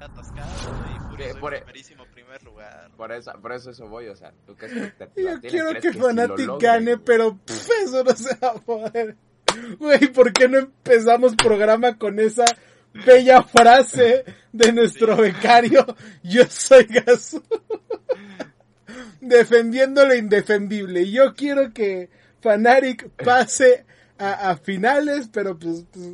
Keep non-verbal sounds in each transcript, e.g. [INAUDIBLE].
atascado y Fury por, primerísimo primer lugar. Por eso, por eso eso voy, o sea, ¿tú qué Yo quiero que, Fanatic gane, pero eso no se va a poder. Güey, ¿por qué no empezamos programa con esa bella frase de nuestro becario? Yo soy Gasu. Defendiendo lo indefendible. Yo quiero que Fanatic pase a, finales, pero pues, pues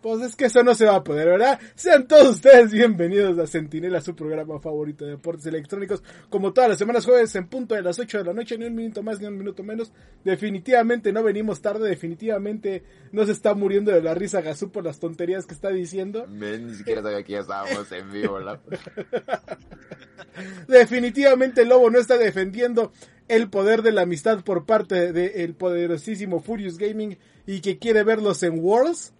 pues es que eso no se va a poder, ¿verdad? Sean todos ustedes bienvenidos a Sentinela, su programa favorito de deportes electrónicos. Como todas las semanas jueves en punto de las 8 de la noche, ni un minuto más ni un minuto menos. Definitivamente no venimos tarde, definitivamente no se está muriendo de la risa Gazú por las tonterías que está diciendo. ni siquiera sabía que ya estábamos en vivo, ¿verdad? [LAUGHS] definitivamente el Lobo no está defendiendo el poder de la amistad por parte del poderosísimo Furious Gaming y que quiere verlos en Worlds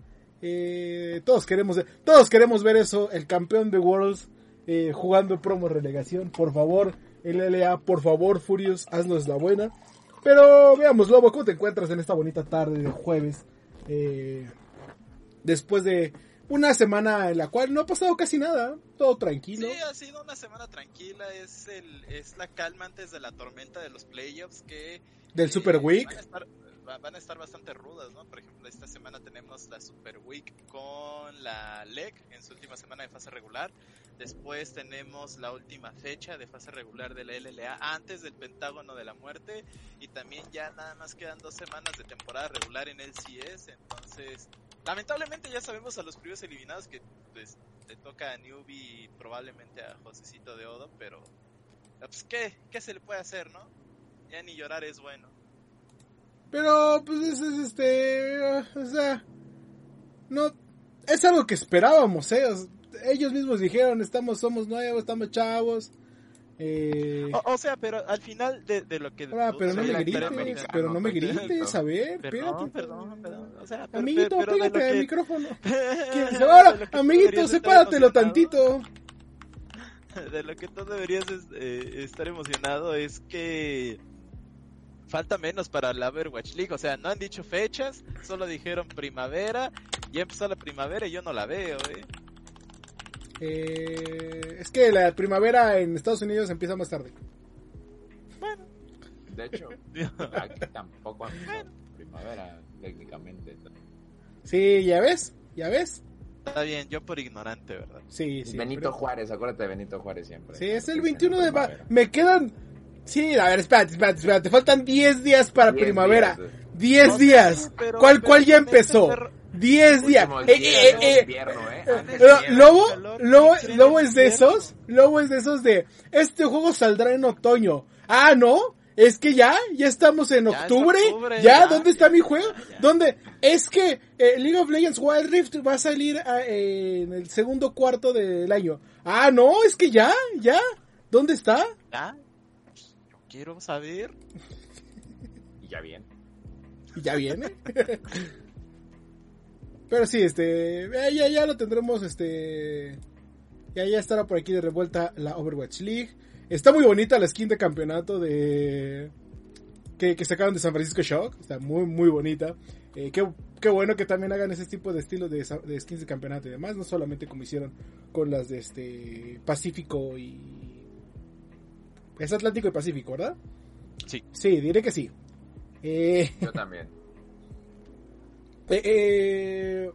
eh, todos queremos todos queremos ver eso, el campeón de Worlds eh, jugando promo relegación, por favor, el LA, por favor, Furious, haznos la buena. Pero veamos, Lobo, ¿cómo te encuentras en esta bonita tarde de jueves? Eh, después de una semana en la cual no ha pasado casi nada, todo tranquilo. Sí, ha sido una semana tranquila, es, el, es la calma antes de la tormenta de los playoffs que... Del Super Week van a estar bastante rudas, ¿no? Por ejemplo, esta semana tenemos la Super Week con la LEC en su última semana de fase regular. Después tenemos la última fecha de fase regular de la LLA antes del Pentágono de la Muerte. Y también ya nada más quedan dos semanas de temporada regular en el CS. Entonces, lamentablemente ya sabemos a los primeros eliminados que pues te toca a Newbie y probablemente a Josecito de Odo. Pero, pues, ¿qué, ¿qué se le puede hacer, no? Ya ni llorar es bueno. Pero, pues, es, este, o sea, no, es algo que esperábamos, ¿eh? ellos mismos dijeron, estamos, somos nuevos, estamos chavos. Eh... O, sea, pero al final de, de lo que... Ah, pero no me grites, pero no me grites, [LAUGHS] a ver, perdón, perdón, perdón, o sea, Amiguito, pégate al micrófono. [LAUGHS] Ahora, amiguito, sepáratelo tantito. [LAUGHS] De lo que tú deberías eh, estar emocionado es que falta menos para la Overwatch League. O sea, no han dicho fechas, solo dijeron primavera. Ya empezó la primavera y yo no la veo, eh. eh es que la primavera en Estados Unidos empieza más tarde. Bueno. De hecho, [LAUGHS] aquí tampoco han primavera, técnicamente. Sí, ya ves, ya ves. Está bien, yo por ignorante, ¿verdad? Sí, sí. Benito Juárez, acuérdate de Benito Juárez siempre. Sí, es el 21 de... Me quedan Sí, a ver, espérate, espérate, espérate. Faltan 10 días para primavera. 10 días. ¿Cuál, cuál ya empezó? 10 días. Lobo, Lobo, Lobo es de esos. Lobo es de esos de. Este juego saldrá en otoño. Ah, no. Es que ya, ya estamos en octubre. Ya, ¿dónde está mi juego? ¿Dónde? Es que eh, League of Legends Wild Rift va a salir ah, en el segundo cuarto del año. Ah, no, es que ya, ya. ¿Dónde está? ¿Ya? Quiero saber. [LAUGHS] y ya viene. Y ya viene. [LAUGHS] Pero sí, este, eh, ya, ya lo tendremos, este, ya, ya estará por aquí de revuelta la Overwatch League. Está muy bonita la skin de campeonato de, que, que sacaron de San Francisco Shock. Está muy, muy bonita. Eh, qué, qué, bueno que también hagan ese tipo de estilos de, de, skins de campeonato y demás. No solamente como hicieron con las de este Pacífico y es Atlántico y Pacífico, ¿verdad? Sí. Sí, diré que sí. Eh, Yo también. [LAUGHS] Eh, eh,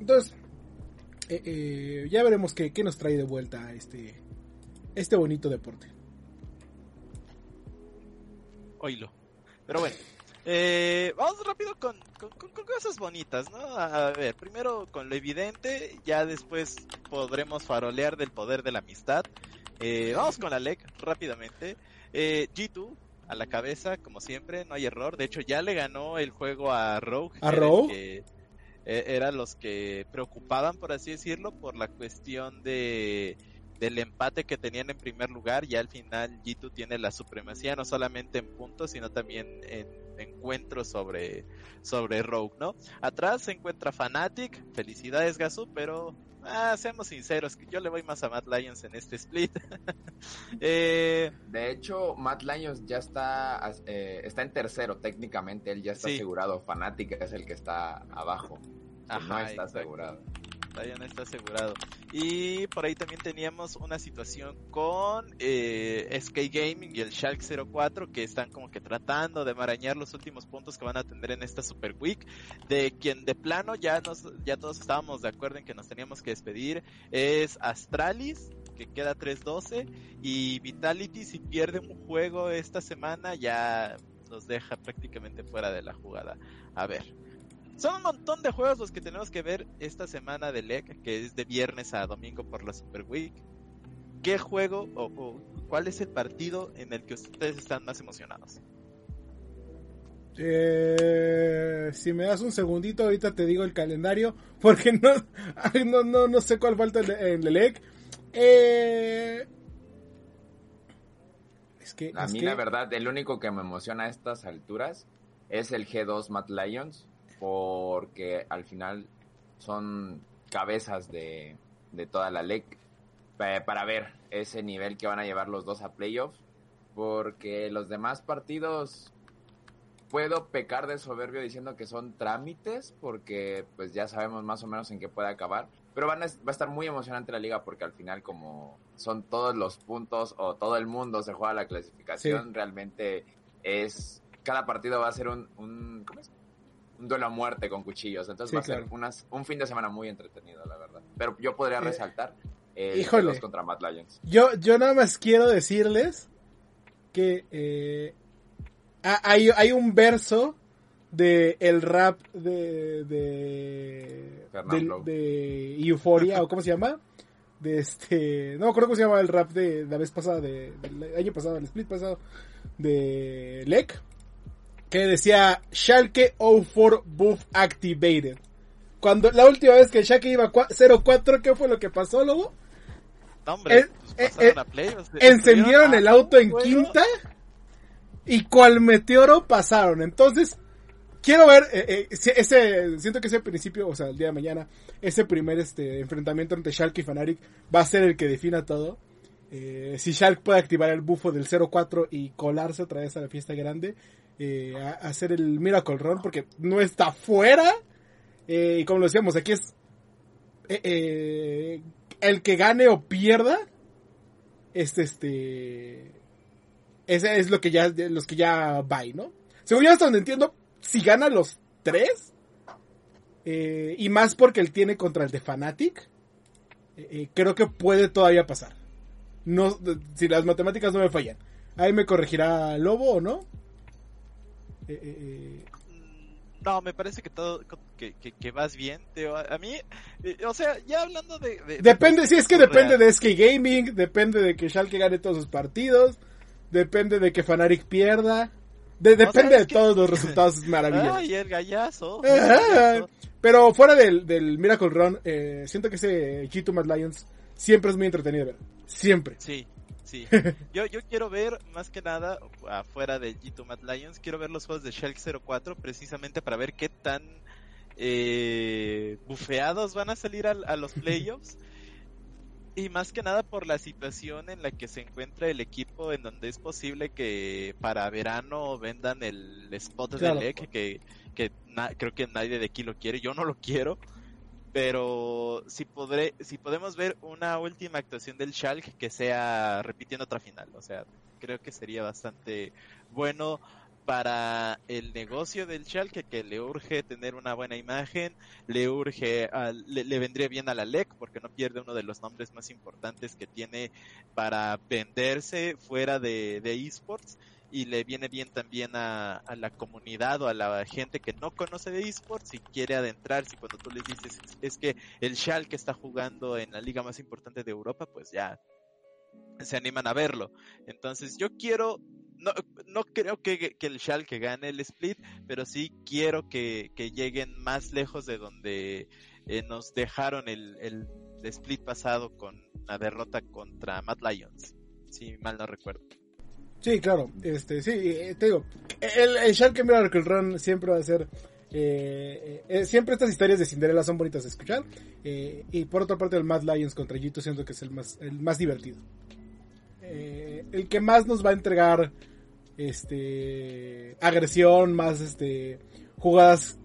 entonces, ya veremos qué, qué, nos trae de vuelta este, este bonito deporte. Oílo. Pero bueno, vamos rápido con, cosas bonitas, ¿no? A ver, primero con lo evidente, ya después podremos farolear del poder de la amistad. Eh, vamos con la LEC rápidamente. Eh, G2 a la cabeza, como siempre, no hay error. De hecho, ya le ganó el juego a Rogue. ¿A Rogue? Que, eh, eran los que preocupaban, por así decirlo, por la cuestión de del empate que tenían en primer lugar. Ya al final G2 tiene la supremacía, no solamente en puntos, sino también en encuentros sobre, sobre Rogue, ¿no? Atrás se encuentra Fnatic, felicidades Gasu, pero Ah, seamos sinceros, yo le voy más a Matt Lyons en este split. [LAUGHS] Eh, de hecho, Matt Lyons ya está, eh, está en tercero técnicamente, él ya está asegurado. Fanatic es el que está abajo. no está asegurado. Todavía no está asegurado. Y por ahí también teníamos una situación con eh, SK Gaming y el Shark 04 que están como que tratando de marañar los últimos puntos que van a tener en esta Super Week. De quien de plano ya nos, ya todos estábamos de acuerdo en que nos teníamos que despedir es Astralis que queda 3-12 y Vitality si pierde un juego esta semana ya nos deja prácticamente fuera de la jugada. A ver, son un montón de juegos los que tenemos que ver esta semana de LEC, que es de viernes a domingo por la Super Week. ¿Qué juego o, cuál es el partido en el que ustedes están más emocionados? Eh, si me das un segundito, ahorita te digo el calendario, [LAUGHS] porque no, no, no, no sé cuál falta en el LEC. Eh, es que, a mí, la verdad, el único que me emociona a estas alturas es el G2 Matt Lions, porque al final son cabezas de, toda la LEC para ver ese nivel que van a llevar los dos a playoffs, porque los demás partidos puedo pecar de soberbio diciendo que son trámites, porque pues ya sabemos más o menos en qué puede acabar, pero van va a estar muy emocionante la liga porque al final como son todos los puntos o todo el mundo se juega la clasificación, realmente es cada partido va a ser un, un, un duelo a muerte con cuchillos, entonces va a ser un fin de semana muy entretenido, la verdad. Pero yo podría eh, resaltar el híjole, contra Matt Lions. Yo, yo nada más quiero decirles que eh, hay, hay un verso de el rap de de, de, Euphoria o cómo se llama de este no creo cómo se llama el rap de la vez pasada de, del año pasado el split pasado de Lek que decía Schalke 04 buff activated cuando la última vez que Schalke iba 0-4 ¿qué fue lo que pasó luego? hombre, pues eh, eh, encendieron el auto en quinta y cual meteoro pasaron entonces quiero ver eh, eh, ese siento que ese principio, o sea, el día de mañana, ese primer este enfrentamiento entre Shulk y Fanatic va a ser el que defina todo. Eh, si Shulk puede activar el bufo del 0-4 y colarse otra vez a la fiesta grande, a, hacer el Miracle Run, porque no está fuera. y como lo decíamos, aquí es el que gane o pierda. Este, este. Ese es lo que ya, los que ya va, ¿no? Según yo hasta donde entiendo, si gana los tres, eh, y más porque él tiene contra el de Fanatic, eh, eh, creo que puede todavía pasar. No, si las matemáticas no me fallan. Ahí me corregirá Lobo o no. No, me parece que todo, que, que, vas bien, A mí, o sea, ya hablando de... depende, si es que depende de SK Gaming, depende de que Schalke gane todos sus partidos, depende de que Fanatic pierda depende de todos los [LAUGHS] resultados maravillosos. Ay, el gallazo. [LAUGHS] Pero fuera del, del Miracle Run, eh, siento que ese G2 Mad Lions siempre es muy entretenido ver. Siempre. Sí, sí. [LAUGHS] yo, yo quiero ver, más que nada, afuera del G2 Mad Lions, quiero ver los juegos de Shulk 04 precisamente para ver qué tan eh, bufeados van a salir a los playoffs. [LAUGHS] Y más que nada por la situación en la que se encuentra el equipo, en donde es posible que para verano vendan el spot de LEC, que, que creo que nadie de aquí lo quiere, yo no lo quiero. Pero si, podré, si podemos ver una última actuación del Schalke que sea repitiendo otra final, o sea, creo que sería bastante bueno para el negocio del Schalke que le urge tener una buena imagen, le urge, le, vendría bien a la LEC porque no pierde uno de los nombres más importantes que tiene para venderse fuera de, esports y le viene bien también a, la comunidad o a la gente que no conoce de esports y quiere adentrarse y cuando tú les dices es que el Schalke está jugando en la liga más importante de Europa, pues ya se animan a verlo. Entonces yo quiero no, no creo que, el Schalke gane el split, pero sí quiero que, lleguen más lejos de donde eh, nos dejaron el, el, split pasado con la derrota contra Mad Lions, si mal no recuerdo. Sí, claro, este, sí, eh, te digo, el, el Schalke Miracle Run siempre va a ser eh, siempre estas historias de Cinderella son bonitas de escuchar. y por otra parte, el Mad Lions contra Jito siento que es el más, el más divertido. Eh, el que más nos va a entregar este agresión, más este jugadas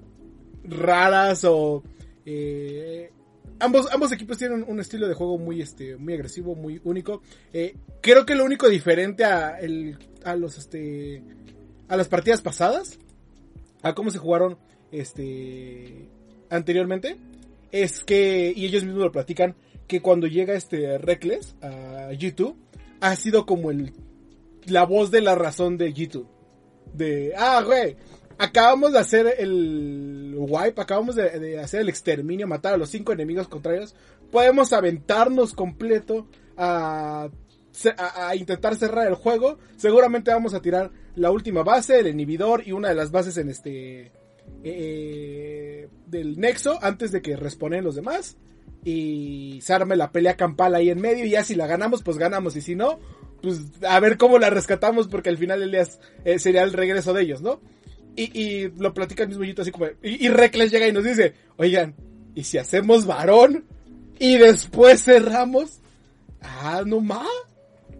raras o eh, ambos, ambos equipos tienen un estilo de juego muy, este, muy agresivo, muy único. Eh, creo que lo único diferente a, el, a los, este, a las partidas pasadas, a cómo se jugaron, este, anteriormente, es que, y ellos mismos lo platican, que cuando llega este Reckless a G2, ha sido como el, la voz de la razón de G2. De, ah, güey, acabamos de hacer el wipe, acabamos de, hacer el exterminio, matar a los cinco enemigos contrarios. Podemos aventarnos completo a, intentar cerrar el juego. Seguramente vamos a tirar la última base, el inhibidor y una de las bases en este eh, del nexo antes de que responden los demás. Y se arme la pelea campal ahí en medio. Y ya si la ganamos, pues ganamos. Y si no, pues a ver cómo la rescatamos. Porque al final el día eh, sería el regreso de ellos, ¿no? Y, y lo platica el mismo Yito así como... Y, y Reckless llega y nos dice, oigan, ¿y si hacemos varón? Y después cerramos. Ah, no más.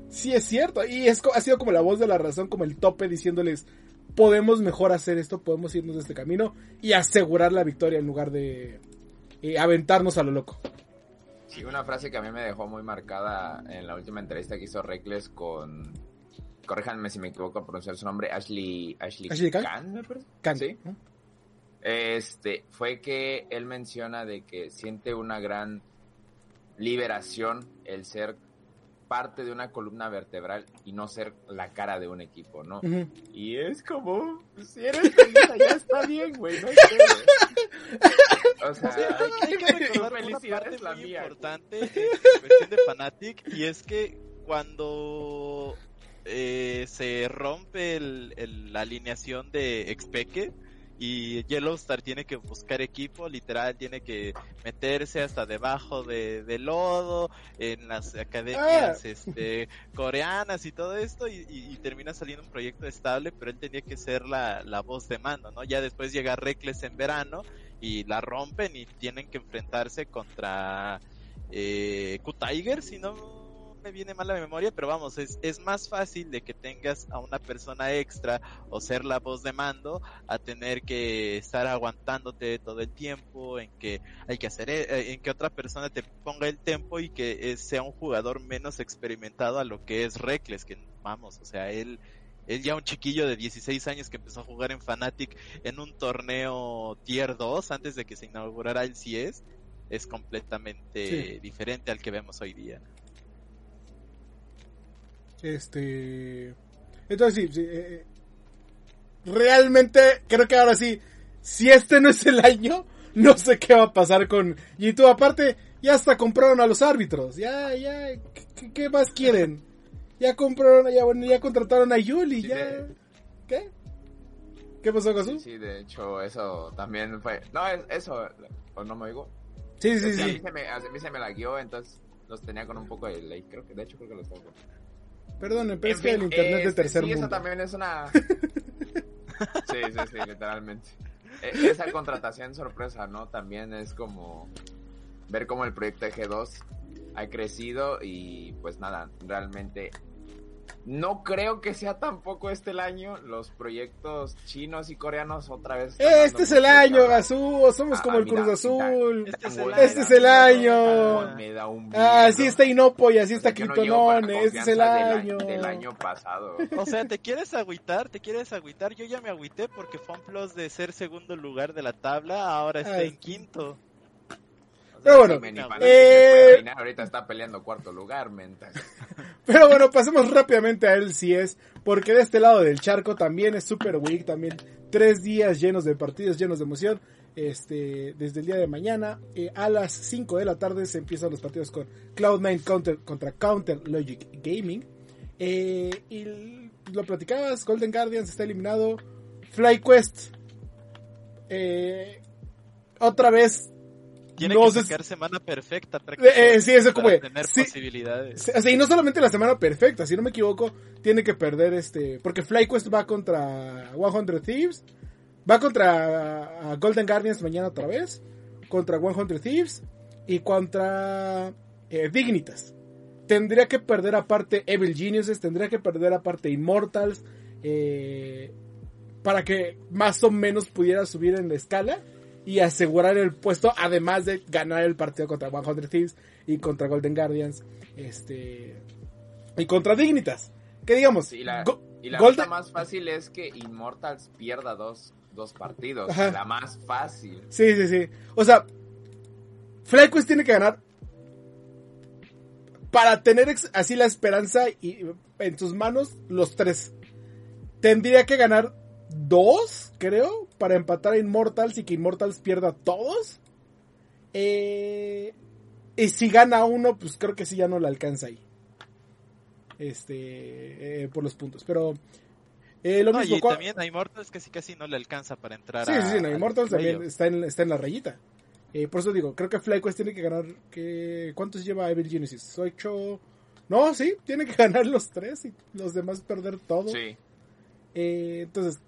Sí es cierto. Y es, ha sido como la voz de la razón, como el tope diciéndoles, podemos mejor hacer esto, podemos irnos de este camino y asegurar la victoria en lugar de eh, aventarnos a lo loco. Sí, una frase que a mí me dejó muy marcada en la última entrevista que hizo Reckless con corríjanme si me equivoco a pronunciar su nombre, Ashley, Ashley, Ashley Khan, me parece. Sí. Este, fue que él menciona de que siente una gran liberación el ser parte de una columna vertebral y no ser la cara de un equipo, ¿no? Y es como, si eres feliz, ya está bien, güey, no hay O sea, hay, que recordar una parte la muy mía. importante en cuestión de Fanatic y es que cuando eh, se rompe la alineación de Expeque y Yellowstar tiene que buscar equipo, literal tiene que meterse hasta debajo de, lodo en las academias ah. este, [LAUGHS] coreanas y todo esto y, termina saliendo un proyecto estable, pero él tenía que ser la, voz de mando, ¿no? Ya después llega Reckless en verano y la rompen y tienen que enfrentarse contra eh, Q-Tiger, si no me viene mal la memoria, pero vamos, es, es más fácil de que tengas a una persona extra o ser la voz de mando a tener que estar aguantándote todo el tiempo, en que hay que hacer, eh, en que otra persona te ponga el tiempo y que sea un jugador menos experimentado a lo que es Reckless, que vamos, o sea, él es ya un chiquillo de 16 años que empezó a jugar en Fnatic en un torneo Tier 2 antes de que se inaugurara el CS. Es completamente diferente al que vemos hoy día. Este. Entonces sí, eh, realmente creo que ahora sí, si este no es el año, [LAUGHS] no sé qué va a pasar con YouTube. Aparte, ya hasta compraron a los árbitros. Ya, ya, ¿qué, más quieren? Ya compraron, ya, bueno, ya contrataron a Yuli, ya. ¿Qué? ¿Qué pasó, con Sí, sí, de hecho, eso también fue. No, eso, ¿o no me digo? Sí, sí, sí. A mí, se me, a mí se me la guió, entonces los tenía con un poco de ley. Creo que, de hecho, creo que los tengo. Perdón, pero es que el internet de tercer sí, mundo. eso también es una... [LAUGHS] sí, sí, sí, literalmente. E, esa contratación sorpresa, ¿no? También es como ver cómo el proyecto de G2 ha crecido y pues nada, realmente no creo que sea tampoco este el año. Los proyectos chinos y coreanos otra vez. Este es el año, Gazú. Somos ah, como el Cruz Azul. Este, es el, año. ah, así está Inopo y así está Critonón. este es el año. Del, año pasado. O sea, ¿te quieres agüitar? ¿Te quieres agüitar? Yo ya me agüité porque FunPlus de ser segundo lugar de la tabla ahora está en quinto. Pero bueno, eh, ahorita está peleando cuarto lugar, mental. [LAUGHS] Pero bueno, pasemos rápidamente a él si es, porque de este lado del charco también es Super Week, también tres días llenos de partidos, llenos de emoción. Este, desde el día de mañana eh, a las 5 de la tarde se empiezan los partidos con Cloud9 Counter contra Counter Logic Gaming. Eh, y lo platicabas, Golden Guardians está eliminado. FlyQuest eh, otra vez tiene que sacar semana perfecta eh, eh, sí, eso como tener posibilidades. y no solamente la semana perfecta, si no me equivoco, tiene que perder este, porque FlyQuest va contra 100 Thieves, va contra Golden Guardians mañana otra vez, contra 100 Thieves y contra eh, Dignitas. Tendría que perder aparte Evil Geniuses, tendría que perder aparte Immortals, para que más o menos pudiera subir en la escala y asegurar el puesto, además de ganar el partido contra 100 Thieves y contra Golden Guardians, este y contra Dignitas. Que digamos, y la, Go- y la Golden- cosa más fácil es que Immortals pierda dos, dos partidos. Ajá. La más fácil. Sí, sí, sí. O sea, FlyQuest tiene que ganar para tener así la esperanza y en sus manos los tres. Tendría que ganar dos, creo, para empatar a Immortals y que Immortals pierda todos. Eh, y si gana uno, pues creo que sí ya no le alcanza ahí. Este, eh, por los puntos. Pero eh, lo No, mismo. y también a Immortals casi casi no le alcanza para entrar Sí, a. sí, sí, al Immortals también está en, está en la rayita. Eh, por eso digo, creo que FlyQuest tiene que ganar. Que, ¿Cuántos lleva Evil Genesis? ¿Ocho? No, sí, tiene que [LAUGHS] ganar los tres y los demás perder todo. Sí. Eh, entonces,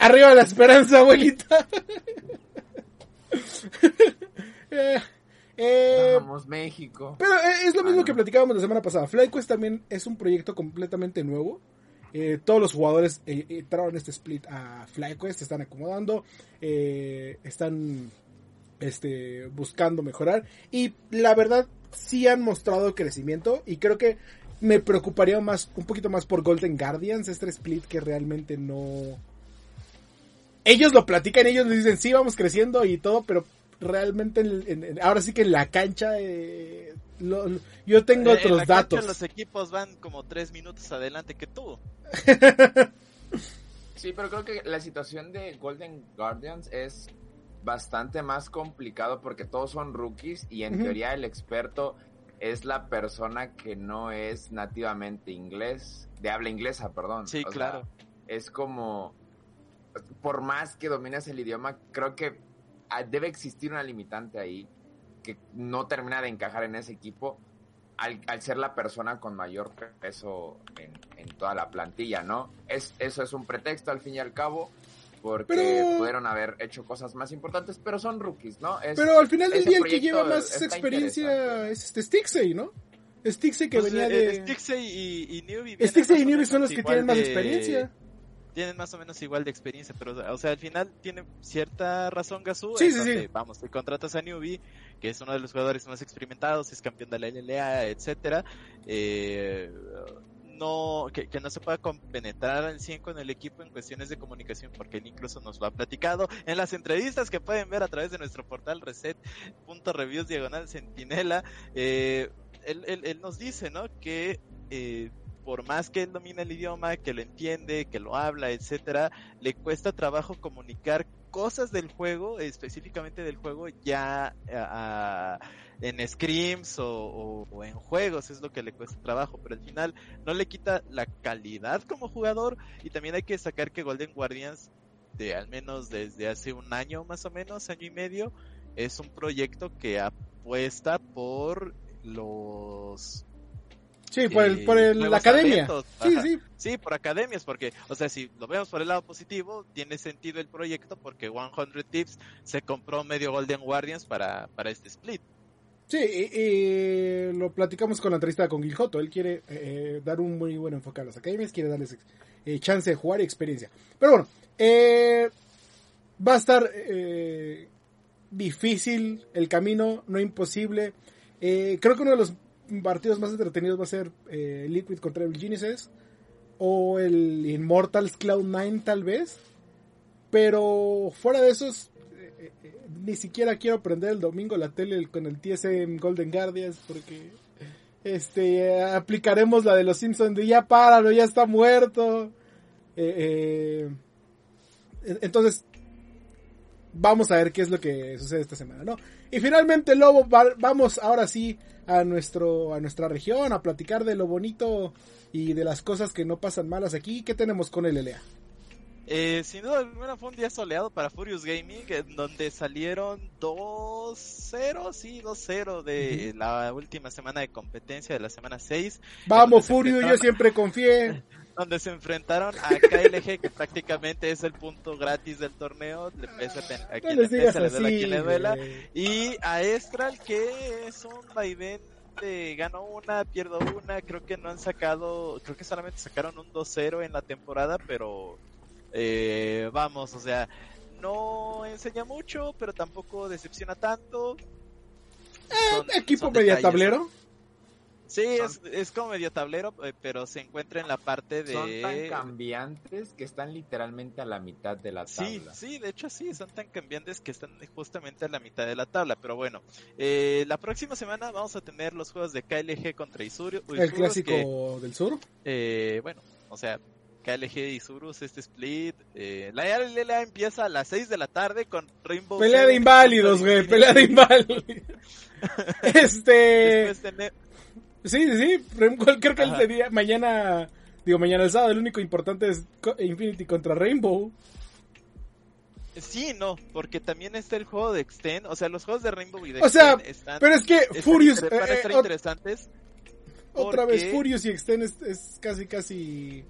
arriba la esperanza, abuelita. [LAUGHS] Eh, eh, Vamos, México. pero eh, es lo mismo Ah, que platicábamos la semana pasada. FlyQuest también es un proyecto completamente nuevo. Eh, todos los jugadores entraron en este split a FlyQuest, se están acomodando, están este, buscando mejorar y la verdad sí han mostrado crecimiento y creo que me preocuparía más un poquito más por Golden Guardians, este split que realmente no... Ellos lo platican, ellos les dicen sí vamos creciendo y todo, pero realmente en- en- en- ahora sí que en la cancha eh, lo- lo- yo tengo Eh, en otros la cancha datos. Los equipos van como tres minutos adelante que tú. [LAUGHS] Sí, pero creo que la situación de Golden Guardians es bastante más complicado porque todos son rookies y en teoría el experto es la persona que no es nativamente inglés, de habla inglesa, perdón. Sí, O sea, claro. es como, por más que domines el idioma, creo que ah, debe existir una limitante ahí que no termina de encajar en ese equipo al, al ser la persona con mayor peso en, en toda la plantilla, ¿no? Es, eso es un pretexto al fin y al cabo, porque Pero- pudieron haber hecho cosas más importantes, pero son rookies, ¿no? Es- Pero al final del día el que lleva más experiencia es este Stixey, ¿no? Stixey que Pues, venía eh, de... Stixey y, y Stixey y o Newbie son los que tienen más de- experiencia. Tienen más o menos igual de experiencia, pero o sea, al final tiene cierta razón Gazú. Sí, sí. Vamos, si contratas a Newbie, que es uno de los jugadores más experimentados, es campeón de la LLA, etcétera, eh, no, que, que no se pueda compenetrar al 100 con el equipo en cuestiones de comunicación, porque él incluso nos lo ha platicado en las entrevistas que pueden ver a través de nuestro portal reset.reviews diagonal centinela. Eh, él, él, él nos dice, ¿no? Que eh, por más que él domine el idioma, que lo entiende, que lo habla, etcétera, le cuesta trabajo comunicar cosas del juego, específicamente del juego, ya a- en scrims o, o- en juegos, es lo que le cuesta trabajo, pero al final no le quita la calidad como jugador y también hay que destacar que Golden Guardians, de al menos desde hace un año más o menos, año y medio, es un proyecto que apuesta por los Sí, por, el, eh, por el- la academia. Sí, Ajá. sí. Sí, por academias, porque, o sea, si lo vemos por el lado positivo, tiene sentido el proyecto porque 100 Tips se compró medio Golden Guardians para, para este split. Sí, y, y lo platicamos con la entrevista con Giljoto. Él quiere eh, dar un muy buen enfoque a las academias, quiere darles eh, chance de jugar y experiencia. Pero bueno, eh, va a estar eh, difícil el camino, no imposible. Eh, creo que uno de los partidos más entretenidos va a ser eh, Liquid contra el Genesis o el Immortals Cloud9 tal vez. Pero fuera de esos, eh, eh, ni siquiera quiero prender el domingo la tele con el TSM Golden Guardians porque este aplicaremos la de los Simpsons de ya páralo, ya está muerto. Entonces, vamos a ver qué es lo que sucede esta semana, ¿no? Y finalmente, Lobo, va- vamos ahora sí a nuestro a nuestra región a platicar de lo bonito y de las cosas que no pasan malas aquí. ¿Qué tenemos con el LLA? Eh, sin duda alguna fue un día soleado para Furious Gaming, en donde salieron 2-0, sí, 2-0 de la última semana de competencia de la semana 6, Vamos, Furio, yo enfrentaron- siempre confié. [LAUGHS] donde se enfrentaron a KLG, que prácticamente es el punto gratis del torneo, le pesa a No quien le pesa, le duela a así. quien le duela, güey. y a Estral, que es un vaivén de gano una, pierdo una, creo que no han sacado, creo que solamente sacaron un 2-0 en la temporada, pero eh, vamos, o sea, no enseña mucho, pero tampoco decepciona tanto. Eh, equipo media tablero. Sí, es, es, como medio tablero, eh, pero se encuentra en la parte de... Son tan cambiantes que están literalmente a la mitad de la tabla. Sí, sí, de hecho sí, son tan cambiantes que están justamente a la mitad de la tabla. Pero bueno, eh, la próxima semana vamos a tener los juegos de KLG contra Isuru. ¿El clásico del sur? Eh, bueno, o sea, KLG y Isurus, este split. Eh, la LLA empieza a las 6 de la tarde con Rainbow. Pelea de inválidos, güey, pelea de inválidos. [LAUGHS] este... sí, sí. Creo que el día, mañana, digo, mañana el sábado, el único importante es Infinity contra Rainbow. Sí, no, porque también está el juego de Extend, o sea, los juegos de Rainbow y de O sea, pero es que Furious... Van a eh, interesantes. Otra vez, Furious y Extend es, casi, casi...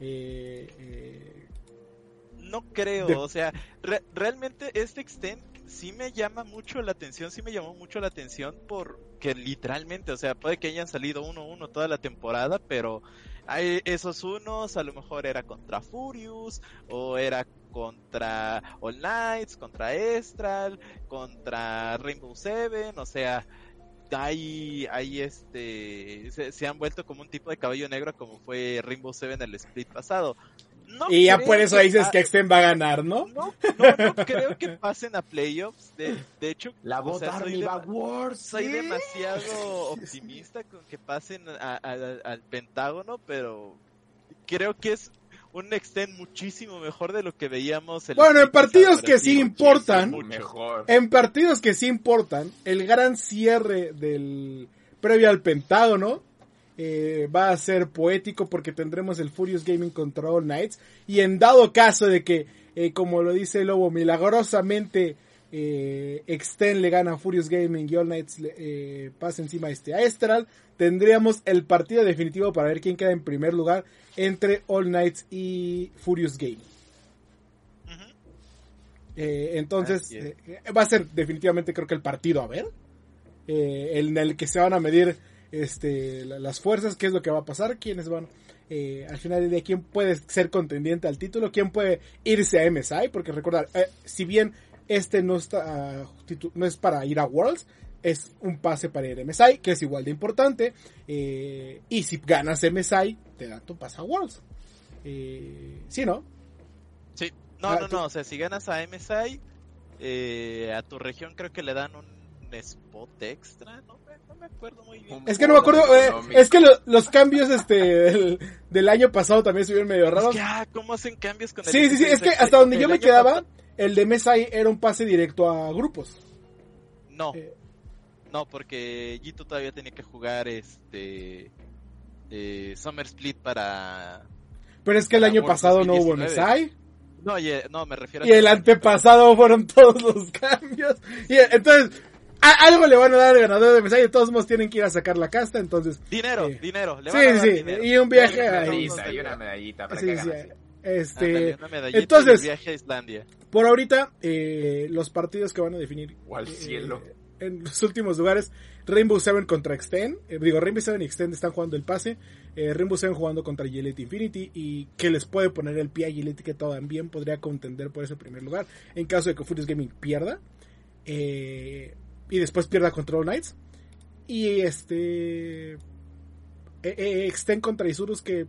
Eh, eh, no creo, o sea, realmente este Extend sí me llama mucho la atención, sí me llamó mucho la atención porque literalmente, o sea, puede que hayan salido uno uno toda la temporada, pero hay esos unos a lo mejor era contra Furious o era contra All Knights, contra Estral, contra Rainbow Seven, o sea, hay, hay este, se, han vuelto como un tipo de caballo negro como fue Rainbow Seven el split pasado y ya por eso dices que Extend va a ganar, ¿no? No, no, creo que pasen a playoffs. De, de hecho, la voz soy, soy demasiado [LAUGHS] optimista con que pasen al Pentágono, pero creo que es un extend muchísimo mejor de lo que veíamos. El bueno, en partidos que sí importan, mejor. en partidos que sí importan, el gran cierre del previo al Pentágono eh, va a ser poético porque tendremos el Furious Gaming contra All Knights. Y en dado caso de que, eh, como lo dice el Lobo, milagrosamente eh, Extend le gana a Furious Gaming y All Knights eh, pasa encima este a Estral, tendríamos el partido definitivo para ver quién queda en primer lugar entre All Knights y Furious Gaming. entonces, va a ser definitivamente creo que el partido a ver, en el que se van a medir este, las fuerzas, qué es lo que va a pasar, quiénes van eh, al final del día, quién puede ser contendiente al título, quién puede irse a MSI, porque recordar, eh, si bien este no está no es para ir a Worlds, es un pase para ir a MSI, que es igual de importante, eh, y si ganas MSI, te da tu pase a Worlds. ¿Sí, no? Sí, no, ah, no, no, o sea, si ganas a MSI, a tu región creo que le dan un spot extra, ¿no? Me acuerdo muy bien. Es que no me acuerdo, eh, es que los cambios este del, año pasado también estuvieron medio raros. Es que, ah, ¿cómo hacen cambios con el Sí, sí, sí, es que hasta donde yo me quedaba, el de Mesai era un pase directo a grupos. No. Eh. No, porque Gito todavía tenía que jugar este eh, Summer Split para Pero es que el año pasado no hubo Mesai. No, no, me refiero a... Y el antepasado fueron [LAUGHS] todos los cambios. Y entonces, algo le van a dar al ganador de mensaje, todos modos tienen que ir a sacar la casta, entonces. Dinero, eh, dinero, le van sí, a dar sí, dinero. y un viaje a y una medallita para sí, que sí, este, entonces, viaje a Islandia. Por ahorita, eh, los partidos que van a definir al cielo. Eh, en los últimos lugares, Rainbow Seven contra Extend. Eh, digo, Rainbow Seven y Extend están jugando el pase. Eh, Rainbow Seven jugando contra Gillette Infinity. Y que les puede poner el pie a Gillette que también podría contender por ese primer lugar. En caso de que Furious Gaming pierda. Eh, y después pierda Control Knights. Y este. Eh, eh, Extend contra Isurus que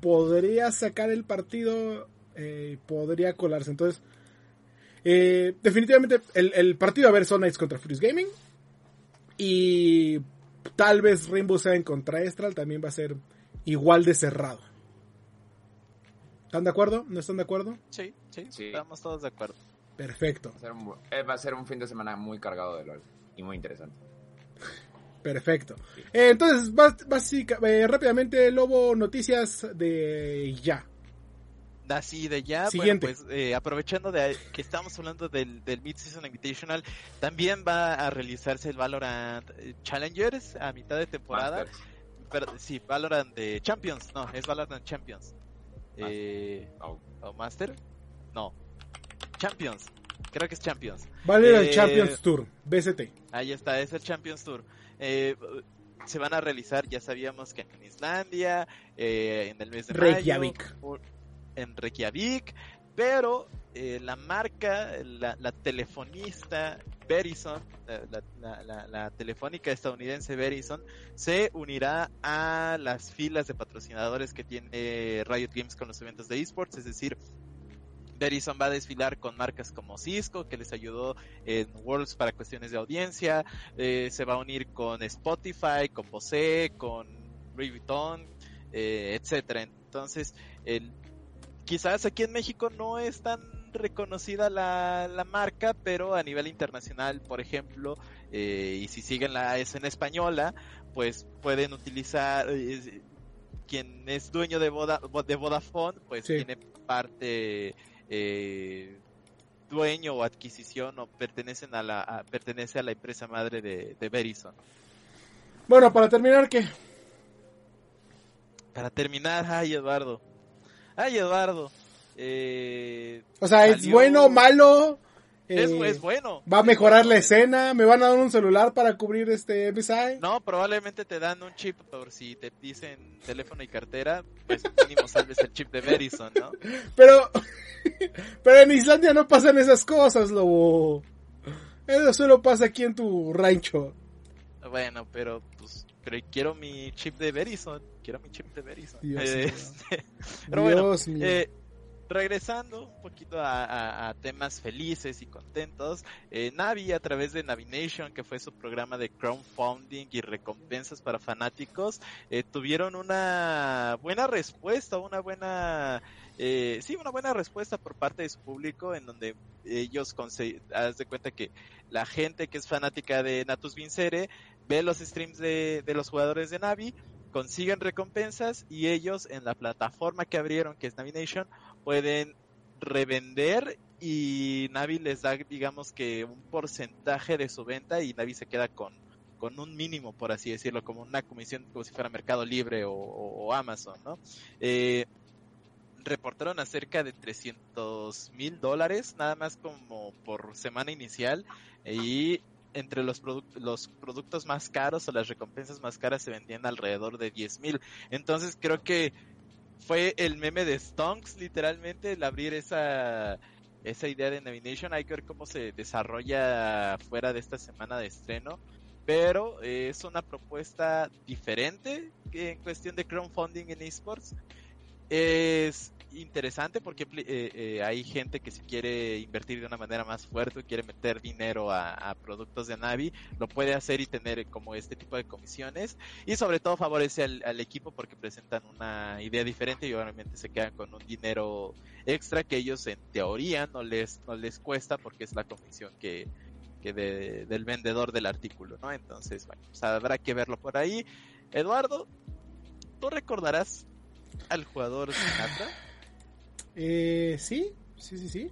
podría sacar el partido. Eh, podría colarse. Entonces. definitivamente el, partido a ver son Knights contra Furious Gaming. Y tal vez Rainbow Seven contra Estral también va a ser igual de cerrado. ¿Están de acuerdo? ¿No están de acuerdo? Sí, sí, sí. estamos todos de acuerdo. Perfecto. Eh, va a, ser un, fin de semana muy cargado de LOL y muy interesante. Perfecto. Eh, entonces, básicamente, eh, rápidamente, Lobo, noticias de ya. Así de ya, Siguiente. pues aprovechando de que estamos hablando del, del Mid-Season Invitational, también va a realizarse el Valorant Challengers a mitad de temporada. Pero, sí, Valorant de Champions, no, es Valorant Champions. ¿O Master? No, Champions. Creo que es Champions. Vale, el eh, Champions Tour, BST. Ahí está, es el Champions Tour. Eh, se van a realizar, ya sabíamos que en Islandia, eh, en el mes de Reykjavik. en Reykjavik, pero eh, la marca, la, la telefonista Verizon, la, telefónica estadounidense Verizon, se unirá a las filas de patrocinadores que tiene Riot Games con los eventos de esports, es decir, Verizon va a desfilar con marcas como Cisco, que les ayudó en Worlds para cuestiones de audiencia, eh, se va a unir con Spotify, con Bose, con Louis Vuitton, eh, etcétera. Entonces, el, quizás aquí en México no es tan reconocida la, la marca, pero a nivel internacional, por ejemplo, eh, y si siguen la escena española, pues pueden utilizar, quien es dueño de, de Vodafone, pues tiene parte eh, dueño o adquisición o pertenecen a la pertenece a la empresa madre de, de Verizon. Bueno, para terminar, ¿qué? Para terminar, [LAUGHS] ay Eduardo, ay Eduardo, eh, o sea, ¿es bueno, malo? Es, eh, bueno. ¿Va a mejorar la escena? ¿Me van a dar un celular para cubrir este MSI? No, probablemente te dan un chip por si te dicen teléfono y cartera, pues mínimo salves el chip de Verizon, ¿no? [LAUGHS] Pero, [LAUGHS] pero en Islandia no pasan esas cosas, lobo. Eso solo pasa aquí en tu rancho. Bueno, pero pues, pero quiero mi chip de Verizon. Quiero mi chip de Verizon. Dios [LAUGHS] este, pero bueno, eh, regresando un poquito a, temas felices y contentos, eh, Navi a través de Navination, que fue su programa de crowdfunding y recompensas para fanáticos, eh, tuvieron una buena respuesta, una buena, eh, sí, una buena respuesta por parte de su público, en donde ellos, haz de cuenta que la gente que es fanática de Natus Vincere ve los streams de, de los jugadores de Navi, consiguen recompensas y ellos en la plataforma que abrieron, que es Navination, pueden revender y Navi les da, digamos que un porcentaje de su venta y Navi se queda con, con un mínimo, por así decirlo, como una comisión, como si fuera Mercado Libre o, Amazon, ¿no? Eh, reportaron acerca de 300 mil dólares, nada más como por semana inicial, y entre los, los productos más caros o las recompensas más caras se vendían alrededor de 10 mil. Entonces creo que fue el meme de Stonks, literalmente, el abrir esa, esa idea de Navigation. Hay que ver cómo se desarrolla fuera de esta semana de estreno. Pero es una propuesta diferente en cuestión de crowdfunding en esports. Es interesante porque eh, eh, hay gente que si quiere invertir de una manera más fuerte, quiere meter dinero a, productos de Navi, lo puede hacer y tener como este tipo de comisiones y sobre todo favorece al, equipo porque presentan una idea diferente y obviamente se quedan con un dinero extra que ellos en teoría no les no les cuesta porque es la comisión que, que del vendedor del artículo, ¿no? Entonces, bueno, pues habrá que verlo por ahí. Eduardo, ¿tú recordarás al jugador Sinatra? Eh, sí, sí, sí, sí.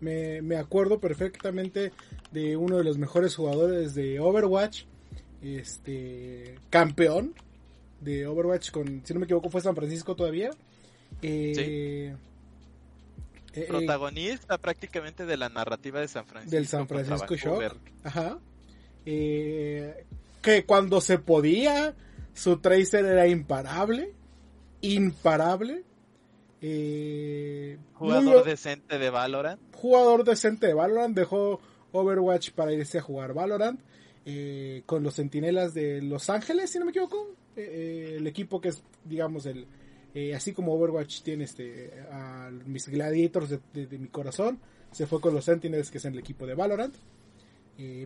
Me, me, acuerdo perfectamente de uno de los mejores jugadores de Overwatch. Este. Campeón de Overwatch con. Si no me equivoco, fue San Francisco todavía. Eh, eh, Protagonista prácticamente de la narrativa de San Francisco. Del San Francisco Shock. Ajá. que cuando se podía, su tracer era imparable. Imparable. Eh, jugador decente de Valorant. Jugador decente de Valorant. Dejó Overwatch para irse a jugar Valorant. Eh, con los Centinelas de Los Ángeles, si no me equivoco. Eh, el equipo que es, digamos, el así como Overwatch tiene este a mis gladiators de, mi corazón. Se fue con los Sentinels, que es el equipo de Valorant.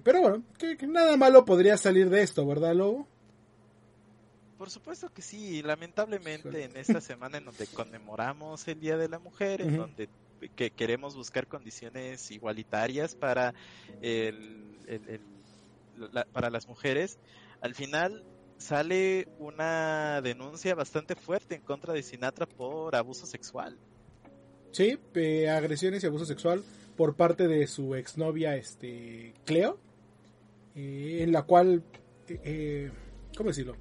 pero bueno, que, nada malo podría salir de esto, ¿verdad, Lobo? Por supuesto que sí, lamentablemente en esta semana en donde conmemoramos el Día de la Mujer, en donde que queremos buscar condiciones igualitarias para el, para las mujeres, al final sale una denuncia bastante fuerte en contra de Sinatra por abuso sexual. Sí, agresiones y abuso sexual por parte de su exnovia, este, Cleo, eh, en la cual, eh, eh, ¿cómo decirlo?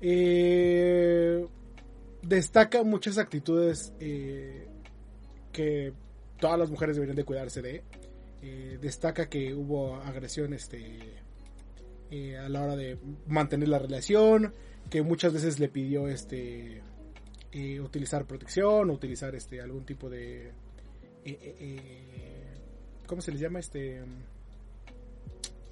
Eh, destaca muchas actitudes eh, que todas las mujeres deberían de cuidarse de. Eh, destaca que hubo agresión este, eh, a la hora de mantener la relación, que muchas veces le pidió este, utilizar protección, utilizar este, algún tipo de, ¿cómo se les llama? Este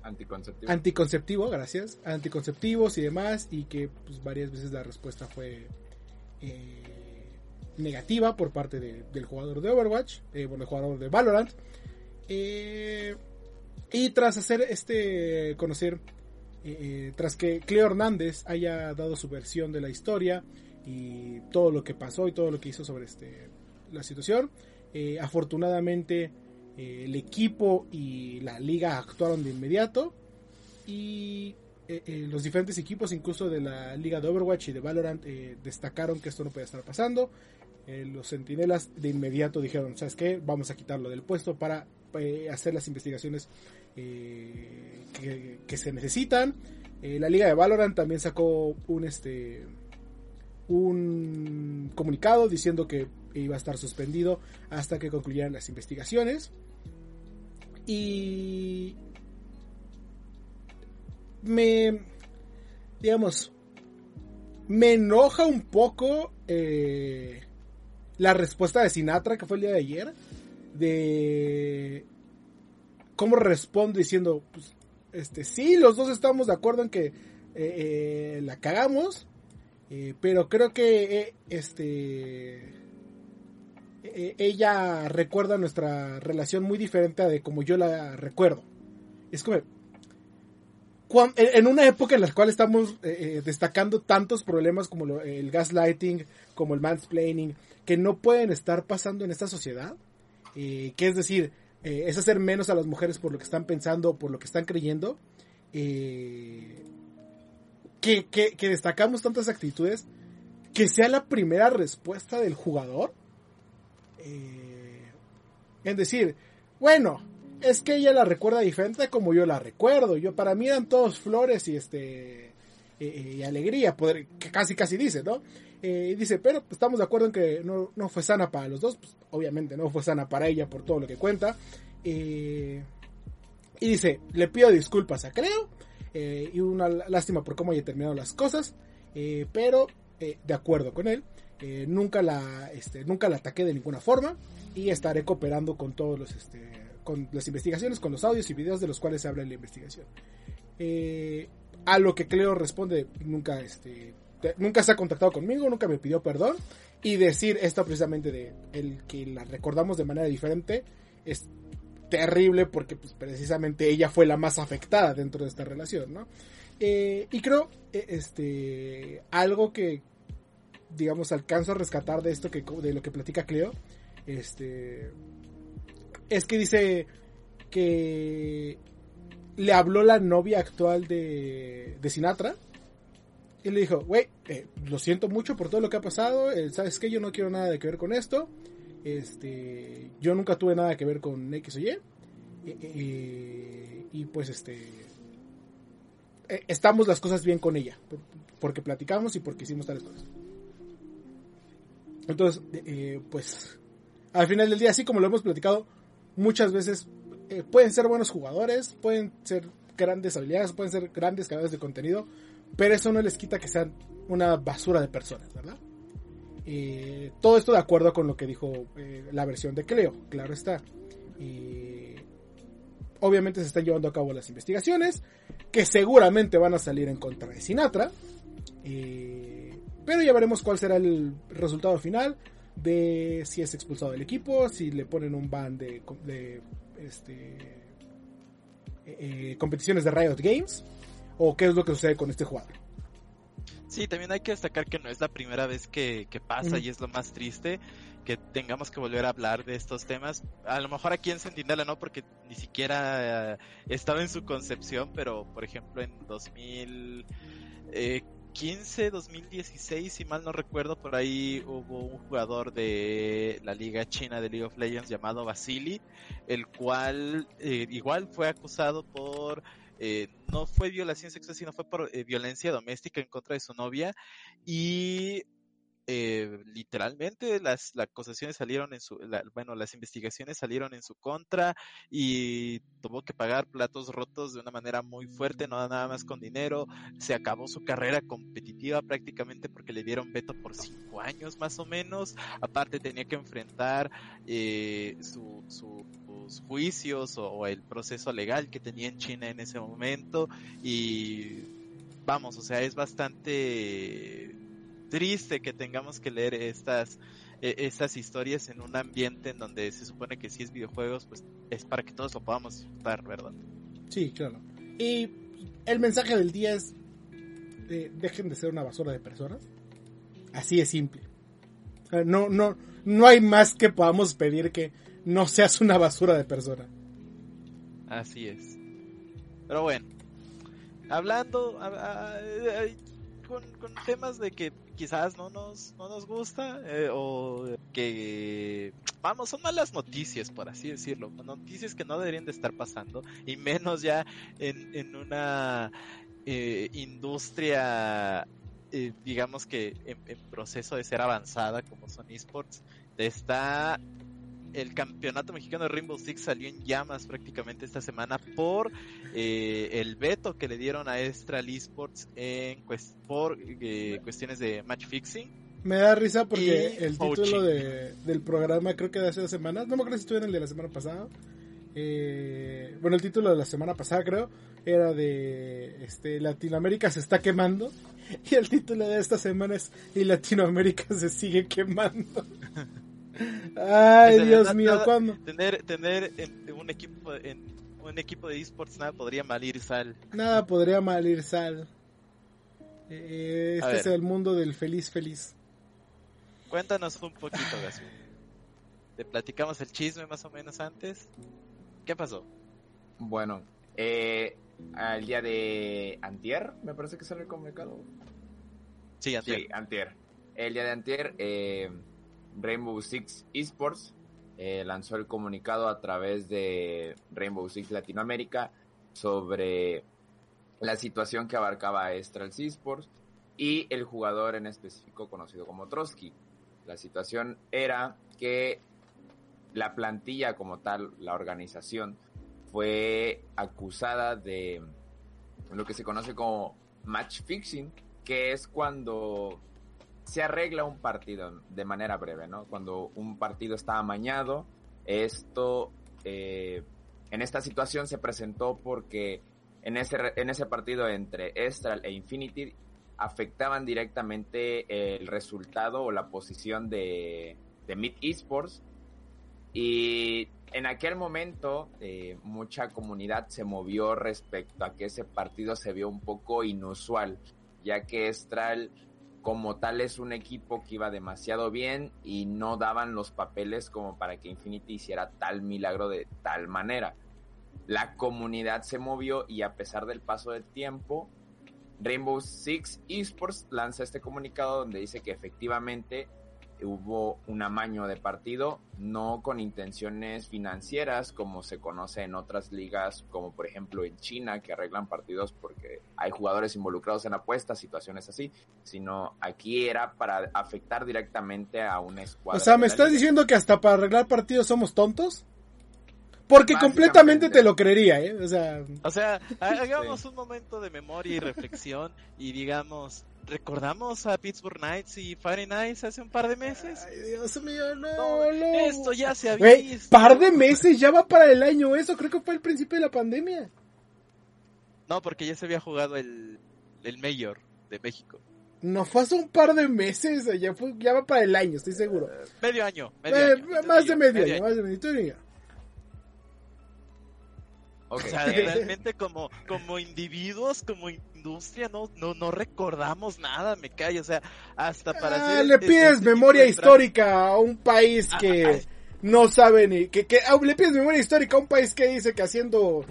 anticonceptivo. Anticonceptivo, gracias. Anticonceptivos y demás y que pues, varias veces la respuesta fue negativa por parte del jugador de Overwatch, bueno, el jugador de Valorant. y tras hacer este conocer eh, tras que Cleo Hernández haya dado su versión de la historia y todo lo que pasó y todo lo que hizo sobre este, la situación, eh, afortunadamente eh, el equipo y la liga actuaron de inmediato y los diferentes equipos, incluso de la liga de Overwatch y de Valorant, destacaron que esto no podía estar pasando. los sentinelas de inmediato dijeron, ¿sabes qué? Vamos a quitarlo del puesto para hacer las investigaciones eh, que, se necesitan. Eh, la liga de Valorant también sacó un este un comunicado diciendo que iba a estar suspendido hasta que concluyeran las investigaciones. Y me digamos me enoja un poco eh, la respuesta de Sinatra que fue el día de ayer de cómo responde diciendo, pues, este, sí, los dos estamos de acuerdo en que eh, eh, la cagamos, eh, pero creo que este ella recuerda nuestra relación muy diferente a de como yo la recuerdo. Es como en una época en la cual estamos destacando tantos problemas como el gaslighting, como el mansplaining, que no pueden estar pasando en esta sociedad, que es decir, eh, es hacer menos a las mujeres por lo que están pensando, por lo que están creyendo, eh, que, que, destacamos tantas actitudes, que sea la primera respuesta del jugador, eh, en decir, bueno, es que ella la recuerda diferente como yo la recuerdo, yo para mí eran todos flores y este y alegría, que casi casi dice, ¿no? Eh, dice, pero estamos de acuerdo en que no, fue sana para los dos. Pues, obviamente no fue sana para ella por todo lo que cuenta. Eh, y dice, le pido disculpas a Cleo. Eh, y una lástima por cómo haya terminado las cosas. pero de acuerdo con él. Nunca, la, este, nunca la ataqué de ninguna forma. Y estaré cooperando con todos los... Este, con las investigaciones, con los audios y videos de los cuales se habla en la investigación. a lo que Cleo responde, nunca este, nunca se ha contactado conmigo, nunca me pidió perdón. Y decir esto precisamente de el que la recordamos de manera diferente es terrible porque pues, precisamente ella fue la más afectada dentro de esta relación, ¿no? Eh, y creo, eh, este, algo que, digamos, alcanzo a rescatar de esto que, de lo que platica Cleo, este, es que dice que le habló la novia actual de, de Sinatra, y le dijo, güey, lo siento mucho por todo lo que ha pasado, eh, sabes que yo no quiero nada de que ver con esto, este, yo nunca tuve nada que ver con X o Y, y pues este, eh, estamos las cosas bien con ella, porque platicamos y porque hicimos tales cosas. Entonces, pues, al final del día, así como lo hemos platicado, muchas veces pueden ser buenos jugadores, pueden ser grandes habilidades, pueden ser grandes creadores de contenido, pero eso no les quita que sean una basura de personas, ¿verdad? Eh, todo esto de acuerdo con lo que dijo eh, la versión de Cleo, claro está. obviamente se están llevando a cabo las investigaciones, que seguramente van a salir en contra de Sinatra. Eh, pero ya veremos cuál será el resultado final de si es expulsado del equipo, si le ponen un ban de, de este, competiciones de Riot Games o qué es lo que sucede con este jugador. Sí, también hay que destacar que no es la primera vez que, pasa y es lo más triste que tengamos que volver a hablar de estos temas. A lo mejor aquí en Sentinela no, porque ni siquiera eh, estaba en su concepción, pero por ejemplo en 2015, 2016, si mal no recuerdo, por ahí hubo un jugador de la liga china de League of Legends llamado Vasily, el cual eh, igual fue acusado por eh, no fue violación sexual, sino fue por eh, violencia doméstica en contra de su novia. Y eh, literalmente las, las, acusaciones salieron en su, bueno, las investigaciones salieron en su contra y tuvo que pagar platos rotos de una manera muy fuerte, no nada más con dinero, se acabó su carrera competitiva prácticamente porque le dieron veto por cinco años más o menos, aparte tenía que enfrentar eh, su, sus juicios o el proceso legal que tenía en China en ese momento. Y vamos, o sea, es bastante triste que tengamos que leer estas, e, estas historias en un ambiente en donde se supone que si es videojuegos, pues es para que todos lo podamos disfrutar, ¿verdad? Sí, claro. Y el mensaje del día es, eh, dejen de ser una basura de personas. Así es simple. no, no, no hay más que podamos pedir que no seas una basura de persona. Así es. Pero bueno, hablando, con, temas de que quizás no nos, no nos gusta eh, o que, vamos, son malas noticias, por así decirlo, noticias que no deberían de estar pasando y menos ya en, en una eh, industria, eh, digamos que en, en, proceso de ser avanzada como son esports, está el campeonato mexicano de Rainbow Six salió en llamas prácticamente esta semana por eh, el veto que le dieron a Estral Esports en por eh, cuestiones de match fixing. Me da risa porque el título de, del programa creo que de hace dos semanas, no me acuerdo si estuvo en el de la semana pasada. Eh, bueno, el título de la semana pasada creo era de este Latinoamérica se está quemando [LAUGHS] y el título de esta semana es y Latinoamérica se sigue quemando. [LAUGHS] Ay, Dios mío, ¿cuándo? Tener, tener en, un equipo en un equipo de esports nada podría malir sal. Nada podría malir sal. Eh, este es el mundo del feliz feliz. Cuéntanos un poquito, Gasú. Te platicamos el chisme más o menos antes. ¿Qué pasó? Bueno, eh, al día de Antier, me parece que sale el comunicado. Sí, Antier. Sí, Antier. El día de Antier, eh, Rainbow Six Esports eh, lanzó el comunicado a través de Rainbow Six Latinoamérica sobre la situación que abarcaba Estrals Esports y el jugador en específico conocido como Trotsky. La situación era que la plantilla como tal, la organización, fue acusada de lo que se conoce como match fixing, que es cuando se arregla un partido de manera breve, ¿no? Cuando un partido está amañado, esto, eh, en esta situación se presentó porque en ese, en ese partido entre Estral e Infinity afectaban directamente el resultado o la posición de, de Mid Esports y en aquel momento eh, mucha comunidad se movió respecto a que ese partido se vio un poco inusual, ya que Estral como tal es un equipo que iba demasiado bien y no daban los papeles como para que Infinity hiciera tal milagro de tal manera. La comunidad se movió y a pesar del paso del tiempo, Rainbow Six Esports lanza este comunicado donde dice que efectivamente hubo un amaño de partido, no con intenciones financieras como se conoce en otras ligas, como por ejemplo en China, que arreglan partidos porque hay jugadores involucrados en apuestas, situaciones así, sino aquí era para afectar directamente a una escuadra. O sea, ¿me estás diciendo que hasta para arreglar partidos somos tontos? Porque completamente te lo creería, ¿eh? O sea, o sea hagamos un momento de memoria y reflexión y digamos, ¿recordamos a Pittsburgh Knights y Fire Knights hace un par de meses? Ay, Dios mío, no, no. Esto ya se había visto. Par de meses, ya va para el año eso, creo que fue el principio de la pandemia. No, porque ya se había jugado el, el Mayor de México. No fue hace un par de meses, ya, fue, ya va para el año, estoy seguro. medio año. Medio eh, año más, de medio, año, más de medio año. O sea, [LAUGHS] realmente como, como individuos, como industria, no, no, no recordamos nada, me cae, o sea, hasta para ah, Le pides memoria histórica a un país ah, que ah, no sabe ni, que, que le pides memoria histórica a un país que dice que haciendo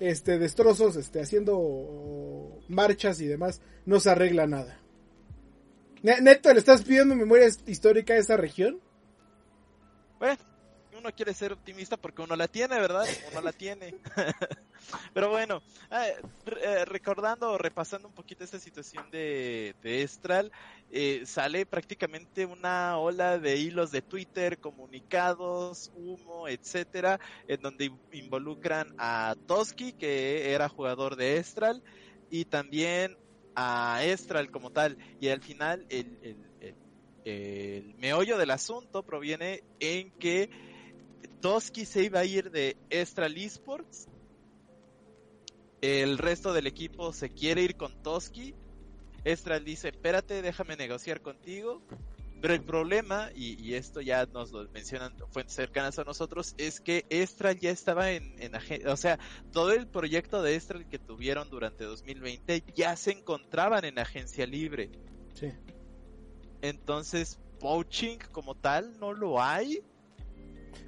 este destrozos, este, haciendo marchas y demás, no se arregla nada. Neto, ¿le estás pidiendo memoria histórica a esa región? Bueno, uno quiere ser optimista porque uno la tiene, ¿verdad? Uno la tiene. [LAUGHS] Pero bueno, ah, eh, recordando o repasando un poquito esta situación de, de Estral, eh, sale prácticamente una ola de hilos de Twitter, comunicados, humo, etcétera, en donde involucran a Toski, que era jugador de Estral, y también a Estral como tal. Y al final, el, el, el meollo del asunto proviene en que Toski se iba a ir de Estral Esports. El resto del equipo se quiere ir con Toski. Estral dice, espérate, déjame negociar contigo. Pero el problema, y, esto ya nos lo mencionan fuentes cercanas a nosotros, es que Estral ya estaba en, en o sea, todo el proyecto de Estral que tuvieron durante 2020 ya se encontraban en agencia libre. Sí. Entonces, poaching como tal no lo hay.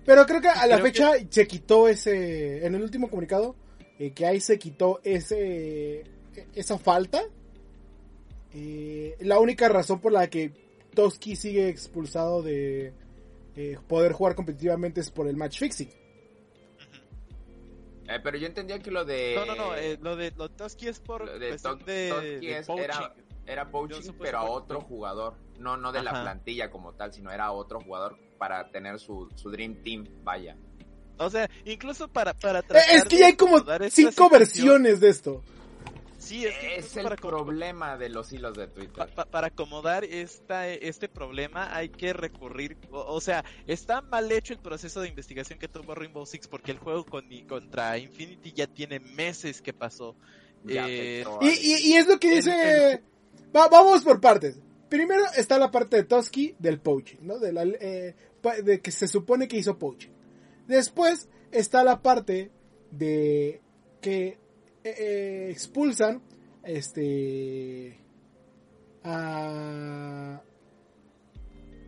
Pero creo que a la fecha se quitó ese, en el último comunicado, eh, que ahí se quitó ese, esa falta. Eh, la única razón por la que Toski sigue expulsado de eh, poder jugar competitivamente es por el match fixing. pero yo entendía que lo de. No, no, no. lo de lo Toski es por. Lo de, de, era poaching, pero a otro jugador. No, no de la plantilla como tal, sino era otro jugador para tener su, su Dream Team, vaya. O sea, incluso para, para eh, Es que ya hay como cinco versiones de esto. Sí, es, el problema de los hilos de Twitter. para acomodar esta, este problema hay que recurrir, o, sea, está mal hecho el proceso de investigación que tuvo Rainbow Six porque el juego con, contra Infinity ya tiene meses que pasó. Eh, y, es lo que dice vamos por partes. Primero está la parte de Toski del poaching, ¿no? Eh, de que se supone que hizo poaching. Después está la parte de que eh, eh, expulsan este a,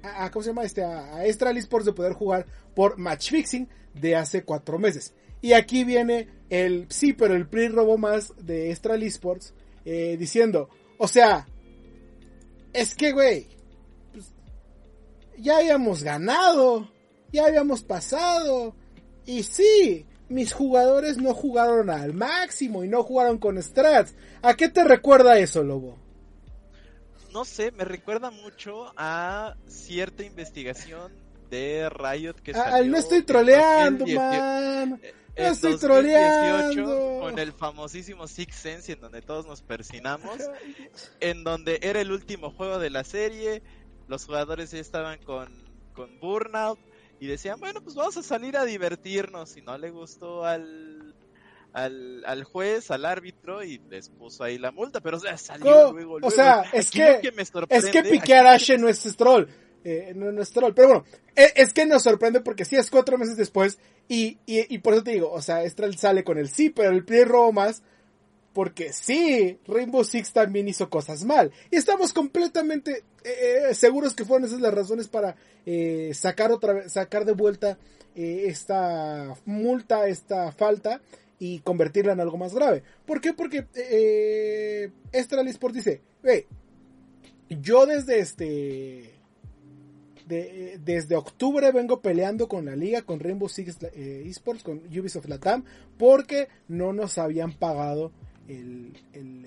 a, ¿cómo se llama? Este, a, a Estral Esports de poder jugar por match fixing de hace cuatro meses. Y aquí viene el, sí, pero el PRI robo más de Estral Esports diciendo, o sea, es que, güey, pues, ya habíamos ganado, ya habíamos pasado. Y sí, mis jugadores no jugaron al máximo y no jugaron con strats. ¿A qué te recuerda eso, Lobo? No sé, me recuerda mucho a cierta investigación de Riot que ah, salió no estoy troleando, man. No estoy troleando. Con el famosísimo Six Sense, en donde todos nos persinamos. en donde era el último juego de la serie. Los jugadores ya estaban con, con Burnout. Y decían, bueno, pues vamos a salir a divertirnos. Si no le gustó al, al, al, juez, al árbitro y les puso ahí la multa, pero o sea, salió luego, O sea, es que, es que piquear Ashe no es troll, eh, no, no, es troll, pero bueno, es, es, que nos sorprende porque si es cuatro meses después y, y, por eso te digo, o sea, Estral sale con el sí, pero el PRI robo más. Porque sí, Rainbow Six también hizo cosas mal. Y estamos completamente eh, eh, seguros que fueron esas las razones para sacar otra vez, sacar de vuelta esta multa, esta falta y convertirla en algo más grave. ¿Por qué? Porque eh, Estral dice, ve, yo desde este desde octubre vengo peleando con la liga, con Rainbow Six eh, Esports, con Ubisoft Latam, porque no nos habían pagado el,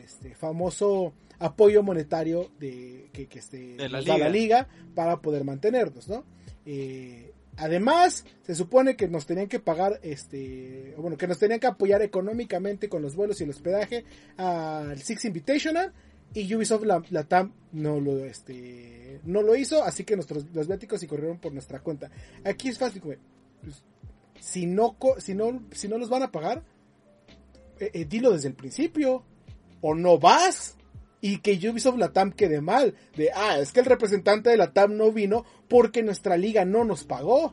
este, famoso apoyo monetario de, que, este, la, liga. la liga para poder mantenernos, ¿no? Eh, además, se supone que nos tenían que pagar, este, bueno, que nos tenían que apoyar económicamente con los vuelos y el hospedaje al Six Invitational y Ubisoft la, TAM no lo este no lo hizo así que nuestros los viáticos y corrieron por nuestra cuenta. Aquí es fácil pues, si no si no si no los van a pagar eh, eh, dilo desde el principio. O no vas y que Ubisoft la TAM quede mal. De ah es que el representante de la TAM no vino porque nuestra liga no nos pagó.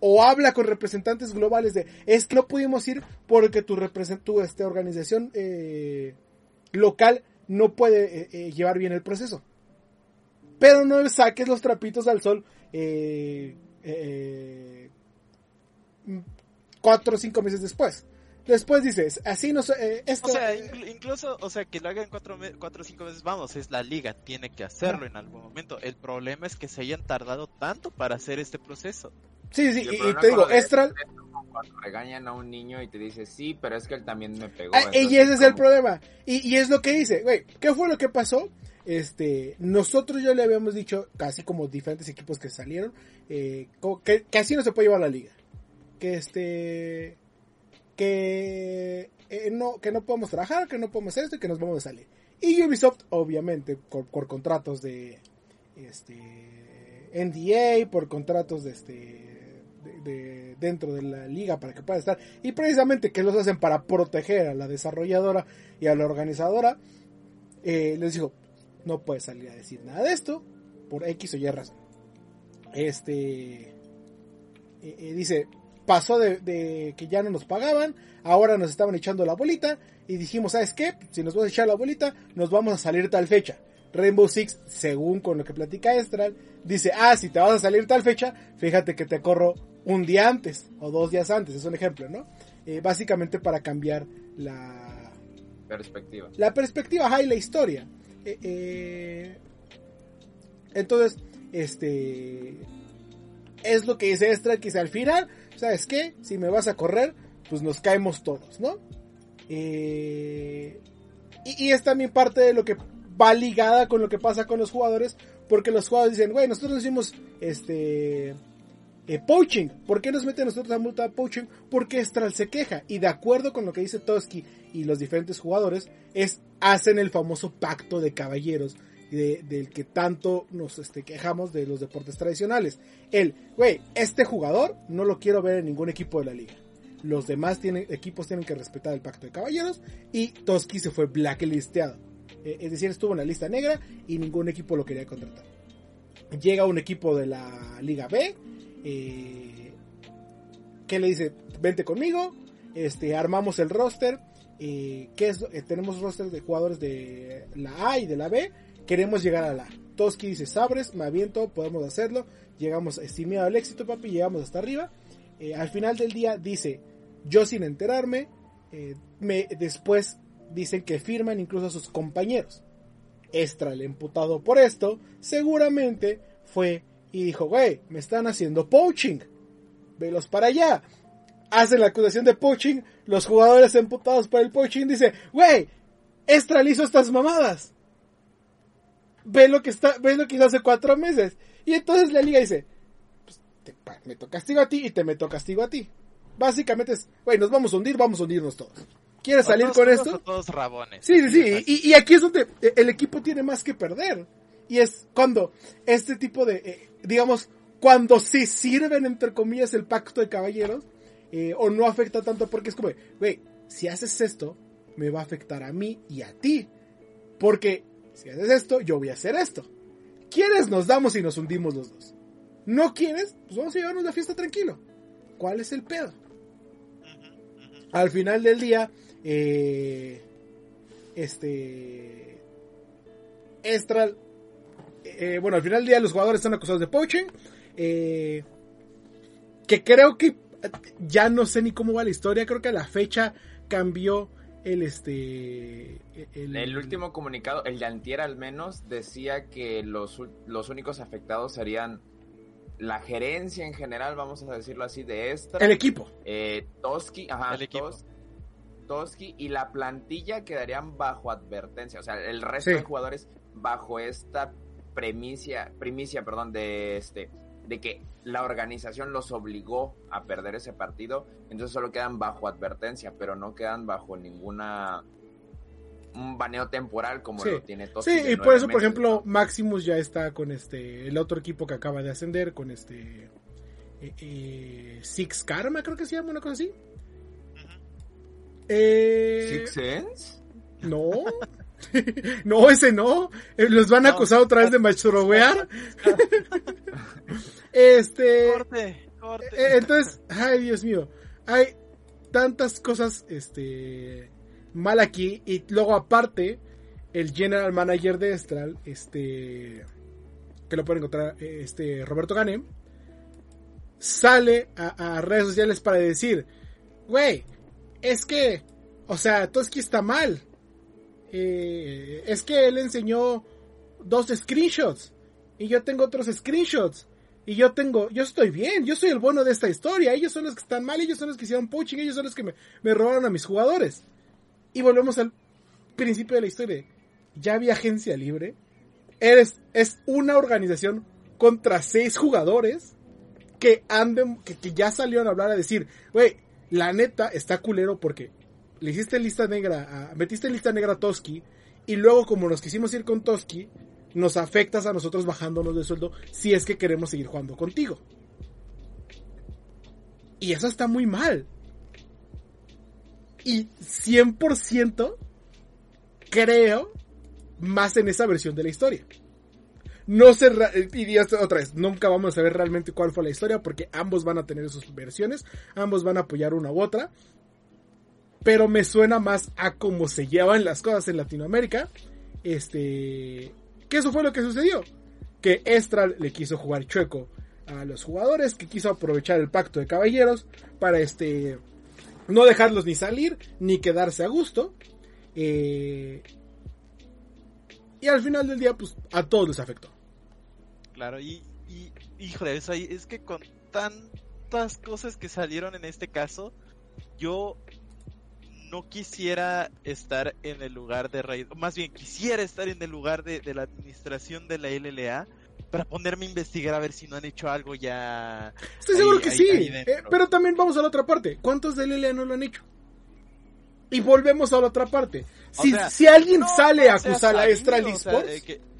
O habla con representantes globales de es que no pudimos ir porque tu, tu este, organización eh, local no puede eh, eh, llevar bien el proceso. Pero no saques los trapitos al sol eh, cuatro o cinco meses después. Después dices, así no sé, esto... O sea, incluso, o sea, que lo hagan cuatro, cuatro o cinco meses, vamos, es la liga, tiene que hacerlo en algún momento. El problema es que se hayan tardado tanto para hacer este proceso. Sí, sí, Y te digo, de Estral, Cuando regañan a un niño y te dice, sí, pero es que él también me pegó. Ah, y ese es el problema. Y, y es lo que dice, güey, ¿qué fue lo que pasó? Este, nosotros ya le habíamos dicho, casi como diferentes equipos que salieron, eh, que, que así no se puede llevar la liga. Que este, que eh, no, que no podemos trabajar, que no podemos hacer esto y que nos vamos a salir. Y Ubisoft, obviamente, por, por contratos de, este, NDA, por contratos de este, dentro de la liga para que pueda estar, y precisamente que los hacen para proteger a la desarrolladora y a la organizadora, eh, les dijo, no puedes salir a decir nada de esto por X o Y razón. Este eh, eh, dice, pasó de, de que ya no nos pagaban, ahora nos estaban echando la bolita y dijimos, ¿sabes qué? Si nos vas a echar la bolita, nos vamos a salir tal fecha. Rainbow Six, según con lo que platica Estral, dice, ah, si te vas a salir tal fecha, fíjate que te corro un día antes o dos días antes, es un ejemplo, ¿no? Eh, básicamente para cambiar la, Perspectiva. la perspectiva ajá, y la historia. Eh, eh, entonces, este es lo que dice Extra, que dice al final, ¿sabes qué? Si me vas a correr, pues nos caemos todos, ¿no? Y, y es también parte de lo que va ligada con lo que pasa con los jugadores, porque los jugadores dicen, güey, nosotros hicimos este eh, poaching. ¿Por qué nos meten nosotros a multa de poaching? Porque Estral se queja. Y de acuerdo con lo que dice Toski y los diferentes jugadores, es hacen el famoso pacto de caballeros. de- del que tanto nos este, quejamos de los deportes tradicionales. El, güey, este jugador no lo quiero ver en ningún equipo de la liga. Los demás tienen, equipos tienen que respetar el pacto de caballeros. Y Toski se fue blacklisteado. Eh, es decir, estuvo en la lista negra y ningún equipo lo quería contratar. Llega un equipo de la Liga B. eh, que le dice, vente conmigo. Este, armamos el roster. eh, es, tenemos roster de jugadores de la A y de la B. Queremos llegar a la A. Toski dice, sabres, me aviento, podemos hacerlo. Llegamos estimado al éxito, papi, llegamos hasta arriba. Eh, al final del día dice, yo sin enterarme, eh, me, después dicen que firman incluso a sus compañeros. Extra el emputado por esto, seguramente fue y dijo, güey, me están haciendo poaching. Velos para allá. Hacen la acusación de poaching, los jugadores emputados por el poaching dicen, güey, Extra le hizo estas mamadas. Ve lo que está, ve lo que hizo hace cuatro meses. Y entonces la liga dice, pues, te meto castigo a ti y te meto castigo a ti. Básicamente es, güey, nos vamos a hundir, vamos a hundirnos todos. ¿Quieres salir todos con esto? todos rabones. Sí, sí, sí. Y, y aquí es donde eh, el equipo tiene más que perder. Y es cuando este tipo de, eh, digamos, cuando se sirven, entre comillas, el pacto de caballeros, eh, o no afecta tanto porque es como, güey, si haces esto, me va a afectar a mí y a ti. Porque si haces esto, yo voy a hacer esto. ¿Quieres? Nos damos y nos hundimos los dos. ¿No quieres? Pues vamos a llevarnos la fiesta tranquilo. ¿Cuál es el pedo? Al final del día, eh, este, Estral, eh, bueno, al final del día los jugadores están acusados de poaching, eh, que creo que ya no sé ni cómo va la historia, creo que a la fecha cambió el este, el, El último comunicado, el de Antier al menos, decía que los, los únicos afectados serían la gerencia en general, vamos a decirlo así, de esta. el equipo. eh, Toski, ajá, El equipo. Tos- Toski y la plantilla quedarían bajo advertencia, o sea, el resto Sí. de jugadores bajo esta premicia, primicia, perdón, de este de que la organización los obligó a perder ese partido, entonces solo quedan bajo advertencia, pero no quedan bajo ninguna un baneo temporal como Sí. lo tiene Toski. Sí, y por eso, por ejemplo, ¿no? Maximus ya está con este, el otro equipo que acaba de ascender, con este, eh, eh, Six Karma, creo que se llama una cosa así. Eh, Six Sense? No. [LAUGHS] [LAUGHS] no, ese no. Eh, Los van a No. acusar otra vez de mastrobear. [LAUGHS] este. Corte, corte. eh, Entonces, ay, Dios mío. Hay tantas cosas este mal aquí. Y luego, aparte, el general manager de Estral, este. Que lo pueden encontrar, eh, este Roberto Gane. Sale a, a redes sociales para decir: Güey, es que. O sea, Toski está mal. Eh, es que él enseñó dos screenshots. Y yo tengo otros screenshots. Y yo tengo, yo estoy bien, yo soy el bueno de esta historia. Ellos son los que están mal, ellos son los que hicieron poaching, ellos son los que me, robaron a mis jugadores. Y volvemos al principio de la historia. Ya había agencia libre. Eres, es una organización contra seis jugadores que anden, que, que ya salieron a hablar a decir, güey, la neta está culero porque le hiciste lista negra, metiste lista negra a Toski, y luego como nos quisimos ir con Toski, nos afectas a nosotros bajándonos de sueldo si es que queremos seguir jugando contigo. Y eso está muy mal. Y 100% creo más en esa versión de la historia. No sé, y otra vez, nunca vamos a saber realmente cuál fue la historia porque ambos van a tener sus versiones, ambos van a apoyar una u otra. Pero me suena más a cómo se llevan las cosas en Latinoamérica. Este, que eso fue lo que sucedió. Que Estral le quiso jugar chueco a los jugadores, que quiso aprovechar el pacto de caballeros para este, no dejarlos ni salir, ni quedarse a gusto. Eh, y al final del día, pues a todos les afectó. Claro, y, y híjole, es, es que con tantas cosas que salieron en este caso, yo no quisiera estar en el lugar de Raid, más bien quisiera estar en el lugar de, la administración de la LLA para ponerme a investigar a ver si no han hecho algo ya. Estoy seguro que sí, eh, pero también vamos a la otra parte. ¿Cuántos de LLA no lo han hecho? Y volvemos a la otra parte. Si, si alguien sale a acusar a Estral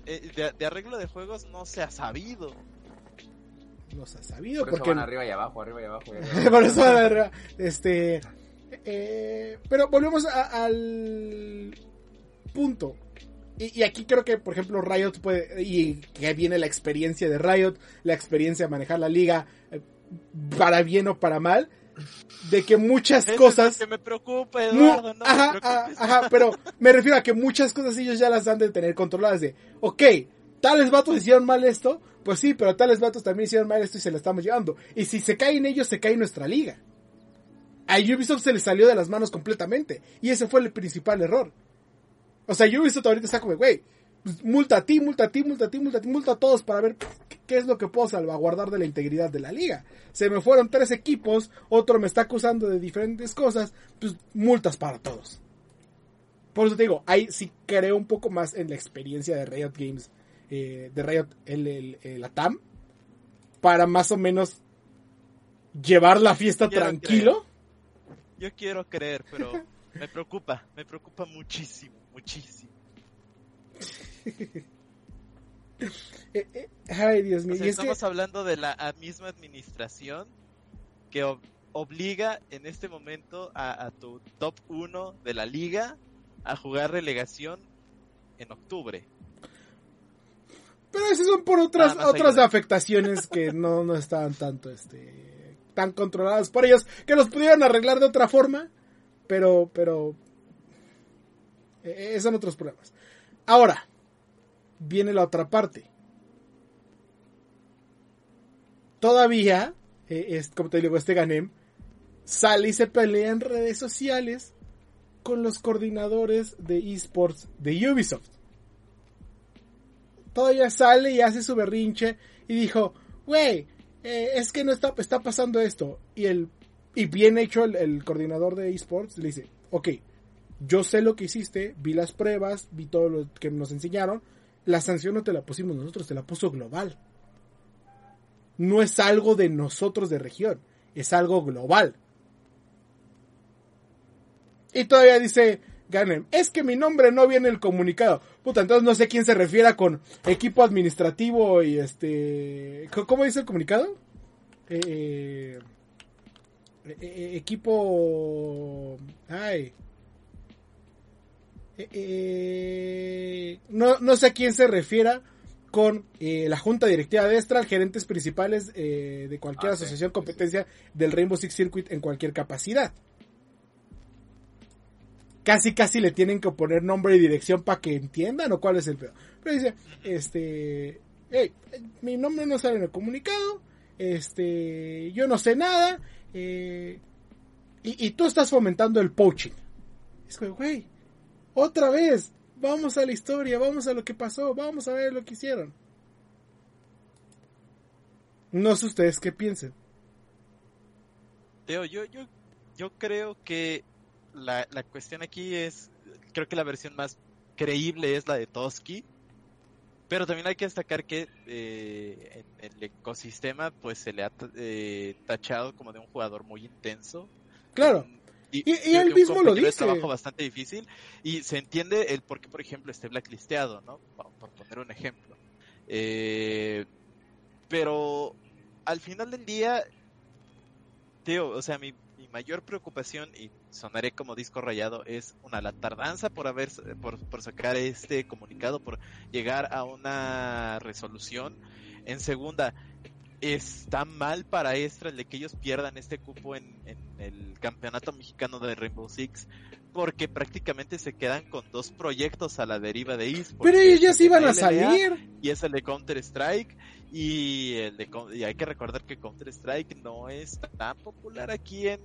eh, de, arreglo de juegos no se ha sabido. No se ha sabido. Por porque... van arriba y abajo, arriba y abajo. [LAUGHS] Por eso van arriba. Este. Eh, pero volvemos al punto. Y, aquí creo que, por ejemplo, Riot puede. Y que viene la experiencia de Riot, la experiencia de manejar la liga, eh, para bien o para mal. De que muchas cosas. que me preocupa, Eduardo. No ajá, ajá, pero me refiero a que muchas cosas ellos ya las han de tener controladas. De, ok, tales vatos hicieron mal esto, pues sí, pero tales vatos también hicieron mal esto y se la estamos llevando. Y si se caen ellos, se cae nuestra liga a Ubisoft se le salió de las manos completamente. Y ese fue el principal error. O sea, Ubisoft ahorita está como, güey, pues, multa a ti, multa a ti, multa a ti, multa a ti, multa a todos para ver qué es lo que puedo salvaguardar de la integridad de la liga. Se me fueron tres equipos, otro me está acusando de diferentes cosas, pues multas para todos. Por eso te digo, ahí sí creo un poco más en la experiencia de Riot Games, eh, de Riot, el, el, el, TAM, para más o menos llevar la fiesta tranquilo. Yo quiero creer, pero me preocupa, me preocupa muchísimo, muchísimo. [LAUGHS] Eh, eh, ay, Dios mío. estamos hablando de la misma administración que obliga en este momento a, tu top 1 de la liga a jugar relegación en octubre. Pero esas son por otras otras afectaciones que no, no estaban tanto este tan controladas por ellos que los pudieron arreglar de otra forma, pero, pero, eh, son otros problemas. Ahora, viene la otra parte. Todavía, eh, es, como te digo, este Ganem sale y se pelea en redes sociales con los coordinadores de esports de Ubisoft. Todavía sale y hace su berrinche y dijo, wey, eh, es que no está, está pasando esto. Y el y bien hecho el, coordinador de esports le dice, ok, yo sé lo que hiciste, vi las pruebas, vi todo lo que nos enseñaron, la sanción no te la pusimos nosotros, te la puso global. No es algo de nosotros de región, es algo global. Y todavía dice, Ganem, es que mi nombre no viene en el comunicado. Puta, entonces no sé quién se refiere con equipo administrativo y este... ¿Cómo dice el comunicado? Eh, eh, eh, equipo... Ay. no, no sé a quién se refiera con la junta directiva de Estral, gerentes principales de cualquier ah, asociación competencia del Rainbow Six Circuit en cualquier capacidad casi casi le tienen que poner nombre y dirección para que entiendan o cuál es el peor. Pero dice, este, hey, mi nombre no sale en el comunicado, este, yo no sé nada, eh, y, y, tú estás fomentando el poaching. Es que, güey, otra vez, vamos a la historia, vamos a lo que pasó, vamos a ver lo que hicieron. No sé ustedes qué piensen. Teo, yo, yo, yo creo que la, la cuestión aquí es, creo que la versión más creíble es la de Toski, pero también hay que destacar que eh, en el ecosistema pues se le ha eh, tachado como de un jugador muy intenso. Claro. Y, y, él mismo lo dice. Es trabajo bastante difícil y se entiende el por qué, por ejemplo, esté blacklisteado, ¿no? Por, por poner un ejemplo. Eh, pero al final del día, Teo, o sea, mi, mi mayor preocupación, y sonaré como disco rayado, es una la tardanza por haber por, por sacar este comunicado, por llegar a una resolución. En segunda, está mal para Extra el de que ellos pierdan este cupo en, en, el campeonato mexicano de Rainbow Six porque prácticamente se quedan con dos proyectos a la deriva de esports. Pero ellos iban a salir. Y es el de Counter Strike y el de y hay que recordar que Counter Strike no es tan popular aquí en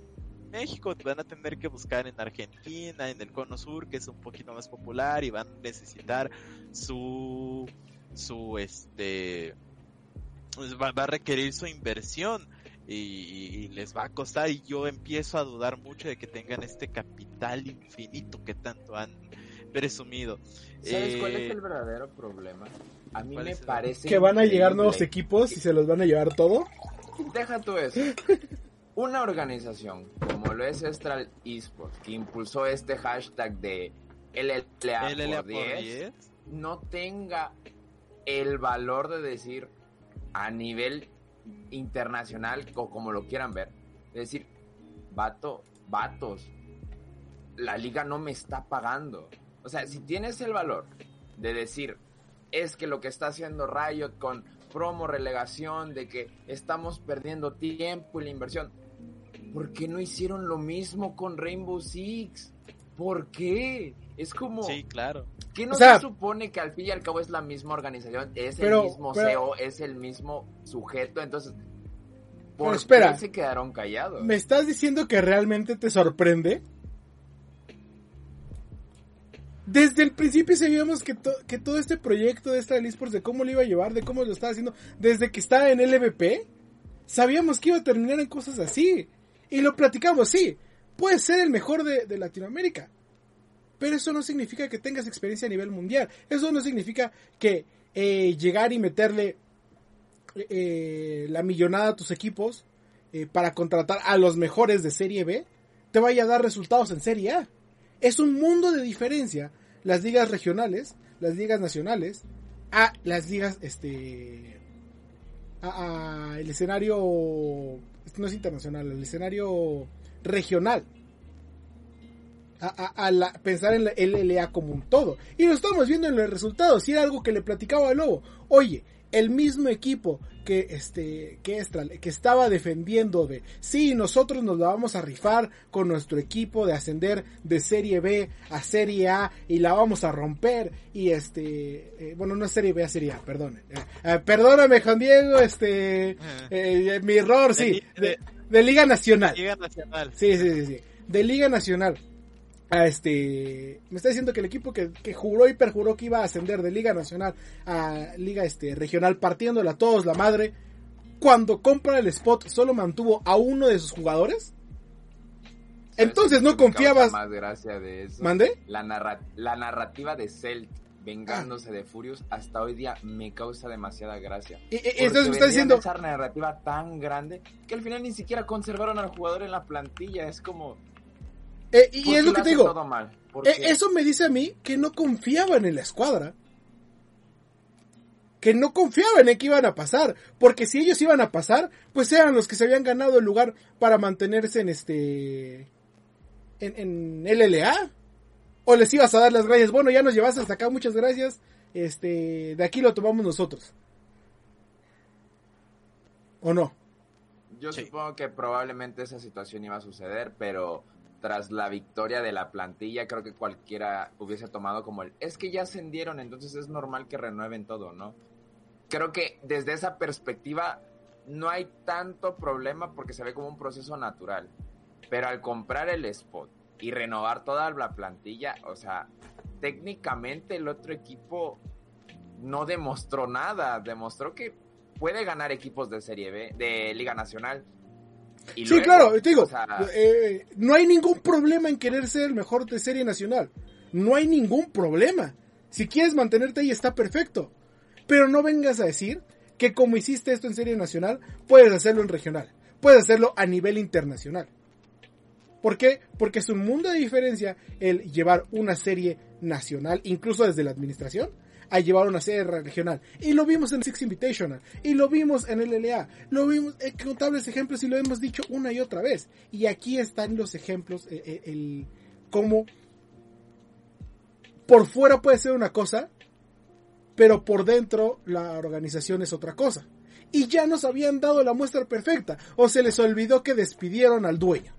México, van a tener que buscar en Argentina, en el Cono Sur, que es un poquito más popular y van a necesitar su su este pues va, va, a requerir su inversión y, y, les va a costar y yo empiezo a dudar mucho de que tengan este capital infinito que tanto han presumido. ¿Sabes eh, cuál es el verdadero problema? A mí me parece que van a llegar nuevos equipos y se los van a llevar todo. Deja tú eso. [LAUGHS] Una organización como lo es Estral Esports, que impulsó este hashtag de LLA, LLA por 10, no tenga el valor de decir a nivel internacional o como lo quieran ver. Es decir, vato, vatos, la liga no me está pagando. O sea, si tienes el valor de decir, es que lo que está haciendo Riot con promo, relegación, de que estamos perdiendo tiempo y la inversión, ¿por qué no hicieron lo mismo con Rainbow Six? ¿Por qué? Es como... Sí, claro. ¿Qué no o sea, se supone que al fin y al cabo es la misma organización? Es pero, el mismo pero, CEO, es el mismo sujeto, entonces... ¿Por espera, qué se quedaron callados? ¿Me estás diciendo que realmente te sorprende? Desde el principio sabíamos que, to que todo este proyecto de esta eSports, de cómo lo iba a llevar, de cómo lo estaba haciendo, desde que estaba en LVP, sabíamos que iba a terminar en cosas así. Y lo platicamos, sí, puede ser el mejor de, Latinoamérica, pero eso no significa que tengas experiencia a nivel mundial. Eso no significa que eh, llegar y meterle eh, la millonada a tus equipos eh, para contratar a los mejores de Serie B te vaya a dar resultados en Serie A. Es un mundo de diferencia las ligas regionales, las ligas nacionales, a las ligas, este, a, el escenario, este no es internacional, el escenario regional a, pensar en la LLA como un todo. Y lo estamos viendo en los resultados. Y era algo que le platicaba a Lobo. Oye, el mismo equipo que este que, que estaba defendiendo de sí nosotros nos la vamos a rifar con nuestro equipo de ascender de serie B a serie A y la vamos a romper y este eh, bueno no es serie B a serie A perdón eh, eh, perdóname Juan Diego este mi error sí de, de, Liga Nacional. Liga Nacional. Sí sí sí, sí. de Liga Nacional a este me está diciendo que el equipo que, que, juró y perjuró que iba a ascender de liga nacional a liga este regional partiéndola a todos la madre cuando compra el spot solo mantuvo a uno de sus jugadores. Entonces no confiabas más gracia de eso. Mande la, narra la narrativa de Celt vengándose ah. de Furious hasta hoy día me causa demasiada gracia. Y, y entonces me está diciendo esa narrativa tan grande que al final ni siquiera conservaron al jugador en la plantilla. Es como eh, y es lo que te digo. Eh, eso me dice a mí que no confiaban en la escuadra. Que no confiaban en que iban a pasar. Porque si ellos iban a pasar, pues eran los que se habían ganado el lugar para mantenerse en este. En, en LLA. O les ibas a dar las gracias. Bueno, ya nos llevas hasta acá, muchas gracias. Este. De aquí lo tomamos nosotros. ¿O no? Yo sí. supongo que probablemente esa situación iba a suceder, pero tras la victoria de la plantilla, creo que cualquiera hubiese tomado como el, es que ya ascendieron, entonces es normal que renueven todo, ¿no? Creo que desde esa perspectiva no hay tanto problema porque se ve como un proceso natural. Pero al comprar el spot y renovar toda la plantilla, o sea, técnicamente el otro equipo no demostró nada, demostró que puede ganar equipos de Serie B, de Liga Nacional. Y sí, claro, te digo, eh, no hay ningún problema en querer ser el mejor de Serie Nacional. No hay ningún problema. Si quieres mantenerte ahí está perfecto. Pero no vengas a decir que como hiciste esto en Serie Nacional, puedes hacerlo en regional. Puedes hacerlo a nivel internacional. ¿Por qué? Porque es un mundo de diferencia el llevar una serie nacional, incluso desde la administración, a llevar una serie regional. Y lo vimos en Six Invitational, y lo vimos en el LA, lo vimos en contables ejemplos y lo hemos dicho una y otra vez. Y aquí están los ejemplos, eh, eh, el, cómo por fuera puede ser una cosa, pero por dentro la organización es otra cosa. Y ya nos habían dado la muestra perfecta, o se les olvidó que despidieron al dueño.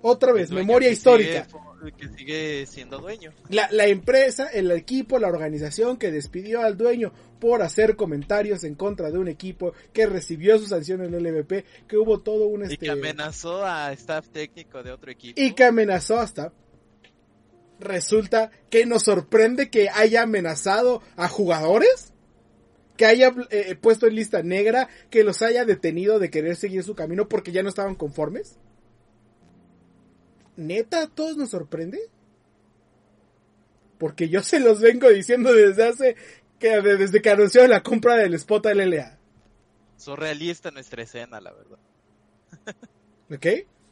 Otra vez, memoria histórica que sigue siendo dueño. La, la, empresa, el equipo, la organización que despidió al dueño por hacer comentarios en contra de un equipo que recibió su sanción en el LVP, que hubo todo un... Este... Y que amenazó a staff técnico de otro equipo. Y que amenazó hasta... Resulta que nos sorprende que haya amenazado a jugadores que haya eh, puesto en lista negra, que los haya detenido de querer seguir su camino porque ya no estaban conformes neta, a todos nos sorprende. Porque yo se los vengo diciendo desde hace que desde que anunció la compra del spot LLA. Surrealista nuestra escena, la verdad. [LAUGHS] ¿Ok?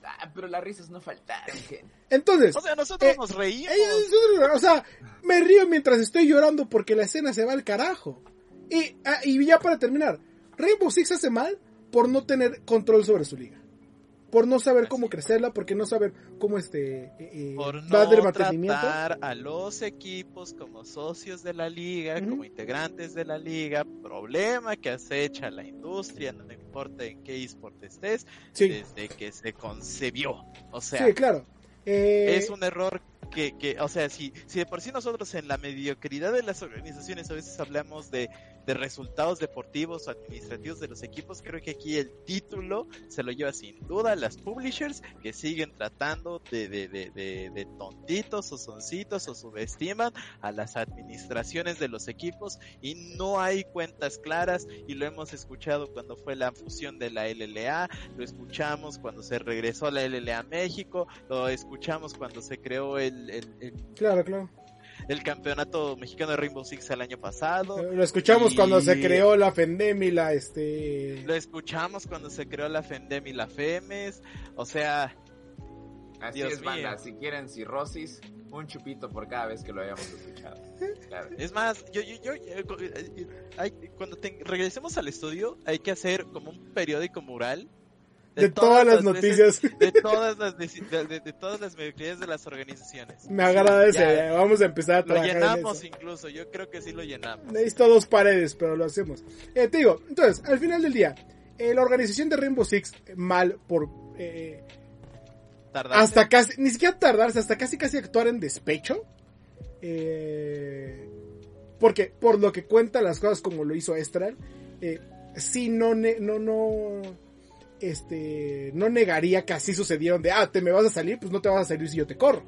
Ah, pero las risas no faltaron. Entonces. O sea, nosotros eh, nos reímos. Eh, o sea, me río mientras estoy llorando porque la escena se va al carajo. Y, ah, y ya para terminar, Rainbow Six hace mal por no tener control sobre su liga por no saber cómo crecerla, porque no saber cómo este eh, eh por no tratar a los equipos como socios de la liga, como integrantes de la liga, problema que acecha la industria, no importa en qué eSport estés, desde que se concebió. O sea, sí, claro. Eh, es un error que, que, o sea, si, si de por sí nosotros en la mediocridad de las organizaciones a veces hablamos de de resultados deportivos o administrativos de los equipos, creo que aquí el título se lo lleva sin duda las publishers que siguen tratando de, de, de, de, tontitos o soncitos o subestiman a las administraciones de los equipos y no hay cuentas claras y lo hemos escuchado cuando fue la fusión de la LLA, lo escuchamos cuando se regresó la LLA a México, lo escuchamos cuando se creó el, el... Claro, claro el campeonato mexicano de Rainbow Six el año pasado. Lo escuchamos cuando se creó la Fendem y la este. Lo escuchamos cuando se creó la Fendem y la Femes. O sea. Así es, banda. Si quieren cirrosis, un chupito por cada vez que lo hayamos escuchado. Es más, yo, yo, yo, eh, eh, cuando regresemos al estudio, hay que hacer como un periódico mural de, todas, las, noticias. de todas las de, todas las mediocridades de las organizaciones. Me agradece, vamos a empezar a trabajar. Lo llenamos incluso, yo creo que sí lo llenamos. Necesito dos paredes, pero lo hacemos. Eh, te digo, entonces, al final del día, eh, la organización de Rainbow Six, mal por. Eh, tardarse. Hasta casi, ni siquiera tardarse, hasta casi casi actuar en despecho. Eh, porque, por lo que cuenta las cosas como lo hizo Estral, eh, sí, no, no, no este, no negaría que así sucedieron de, ah, te me vas a salir, pues no te vas a salir si yo te corro.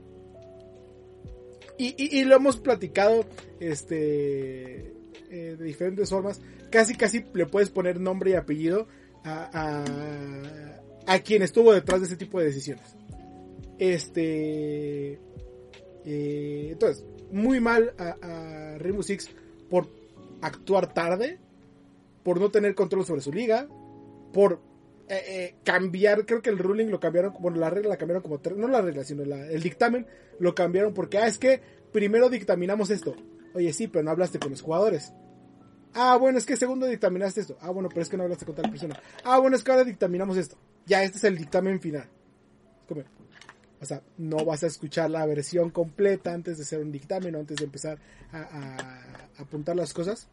Y, y, lo hemos platicado, este, eh, de diferentes formas. Casi, casi le puedes poner nombre y apellido a, a, quien estuvo detrás de ese tipo de decisiones. Este, eh, entonces, muy mal a, a Rainbow Six por actuar tarde, por no tener control sobre su liga, por eh, eh, cambiar, creo que el ruling lo cambiaron, bueno, la regla la cambiaron como tres, no la regla, sino el dictamen lo cambiaron porque, ah, es que primero dictaminamos esto. Oye, sí, pero no hablaste con los jugadores. Ah, bueno, es que segundo dictaminaste esto. Ah, bueno, pero es que no hablaste con tal persona. Ah, bueno, es que ahora dictaminamos esto. Ya, este es el dictamen final. O sea, no vas a escuchar la versión completa antes de hacer un dictamen o antes de empezar a, apuntar las cosas.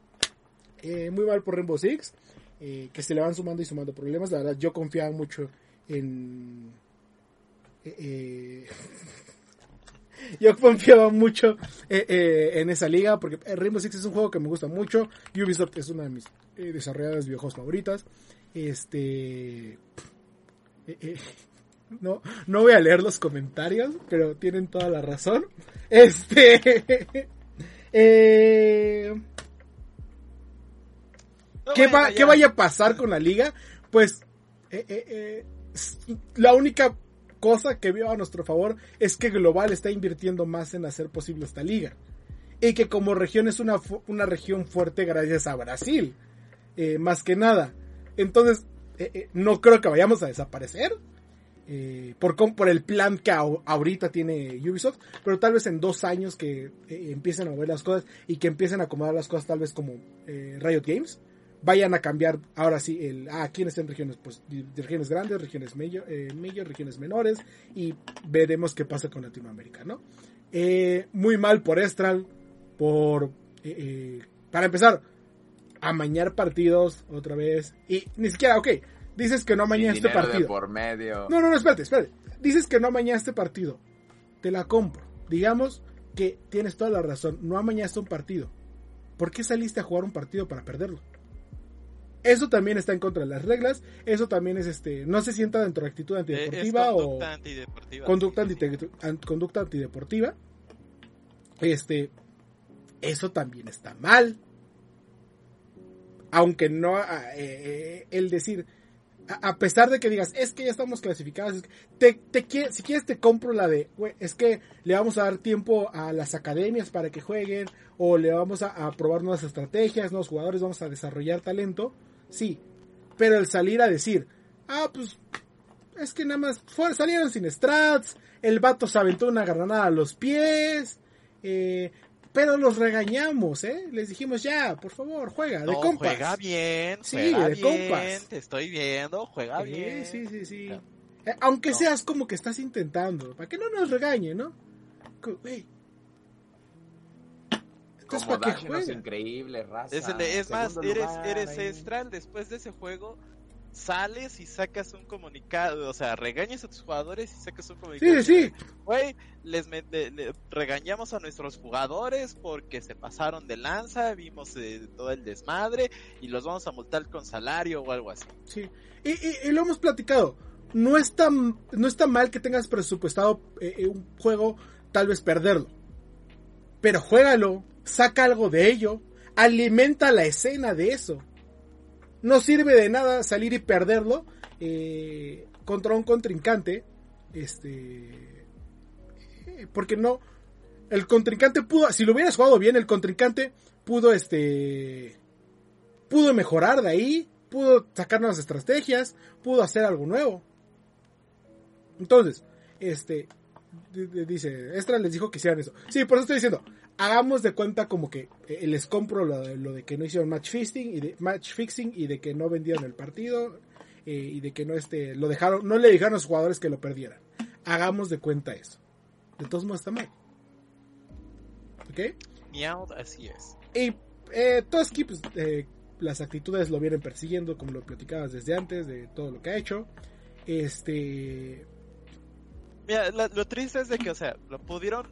Eh, muy mal por Rainbow Six. Eh, que se le van sumando y sumando problemas. La verdad, yo confiaba mucho en... Eh, eh [LAUGHS] yo confiaba mucho eh, en esa liga porque Rainbow Six es un juego que me gusta mucho. Ubisoft es una de mis desarrolladoras de videojuegos favoritas. Este... [LAUGHS] no, no voy a leer los comentarios, pero tienen toda la razón. [LAUGHS] Este... ¿qué, va, ¿qué vaya a pasar con la liga? Pues eh, eh, eh, la única cosa que veo a nuestro favor es que Global está invirtiendo más en hacer posible esta liga. Y que como región es una, una región fuerte gracias a Brasil. más que nada. Entonces, no creo que vayamos a desaparecer. por, por el plan que ahorita tiene Ubisoft, pero tal vez en dos años que empiecen a mover las cosas y que empiecen a acomodar las cosas tal vez como Riot Games, vayan a cambiar ahora sí el ah, quiénes en regiones pues regiones grandes regiones medio, eh, regiones menores y veremos qué pasa con Latinoamérica no eh, muy mal por Estral por eh, eh, para empezar amañar partidos otra vez y ni siquiera ok dices que no amañaste partido. por medio. No no no espérate espérate. Dices que no amañaste partido. Te la compro. Digamos que tienes toda la razón. No amañaste un partido. ¿por qué saliste a jugar un partido para perderlo? Eso también está en contra de las reglas. Eso también es este. No se sienta dentro de actitud antideportiva o. Antideportiva, conducta, conducta antideportiva. Este. Eso también está mal. Aunque no. Eh, eh, el decir. A, pesar de que digas, es que ya estamos clasificados, te, te, si quieres te compro la de, es que le vamos a dar tiempo a las academias para que jueguen, o le vamos a, a probar nuevas estrategias, nuevos jugadores, vamos a desarrollar talento sí. Pero el salir a decir, ah, pues, es que nada más salieron sin strats, el vato se aventó una granada a los pies, eh, pero los regañamos, ¿eh? Les dijimos, ya, por favor, juega, de compas. Juega bien, sí, de compas. Te estoy viendo, juega bien. Sí, sí, sí. Eh, aunque seas como que estás intentando, para que no nos regañe, ¿no? Como Dash es increíble, raza. Es, más, eres, eres Estral, después de ese juego, sales y sacas un comunicado, o sea, regañas a tus jugadores y sacas un comunicado. Sí, sí. Güey, les regañamos a nuestros jugadores porque se pasaron de lanza, vimos eh, todo el desmadre y los vamos a multar con salario o algo así. Sí, y, lo hemos platicado. No está, no está mal que tengas presupuestado eh, eh, un juego, tal vez perderlo. Pero juégalo, saca algo de ello, alimenta la escena de eso. No sirve de nada salir y perderlo eh, contra un contrincante, este, porque no, el contrincante pudo, si lo hubieras jugado bien, el contrincante pudo, este, pudo mejorar de ahí, pudo sacar nuevas estrategias, pudo hacer algo nuevo. Entonces, este, dice, Estra les dijo que hicieran eso. Sí, por eso estoy diciendo, hagamos de cuenta como que eh, les compro lo, de que no hicieron match fixing y de match fixing y de que no vendieron el partido eh, y de que no este lo dejaron no le dijeron a los jugadores que lo perdieran. Hagamos de cuenta eso. De todos modos está mal. ¿ok? Miau, así es. Y eh, Toski pues, eh, las actitudes lo vienen persiguiendo como lo platicabas desde antes de todo lo que ha hecho. Este Mira, lo, triste es de que, o sea, lo pudieron,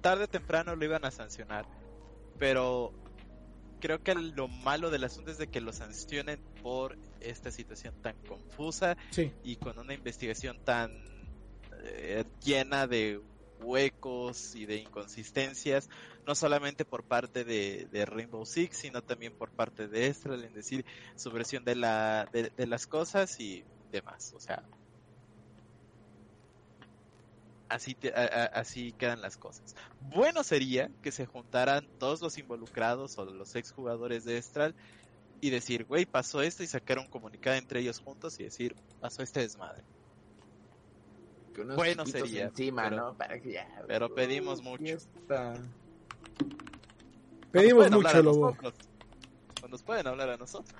tarde o temprano lo iban a sancionar, pero creo que lo malo del asunto es de que lo sancionen por esta situación tan confusa y con una investigación tan eh, llena de huecos y de inconsistencias, no solamente por parte de, Rainbow Six, sino también por parte de Estral en decir su versión de, la, de las cosas y demás. O sea, así, así quedan las cosas. Bueno sería que se juntaran todos los involucrados o los exjugadores de Estral y decir, güey, pasó esto y sacar un comunicado entre ellos juntos y decir, pasó este desmadre. bueno sería. Encima, pero, ¿no? pero pedimos mucho. Pedimos mucho, Lobo. Nos pueden hablar a nosotros.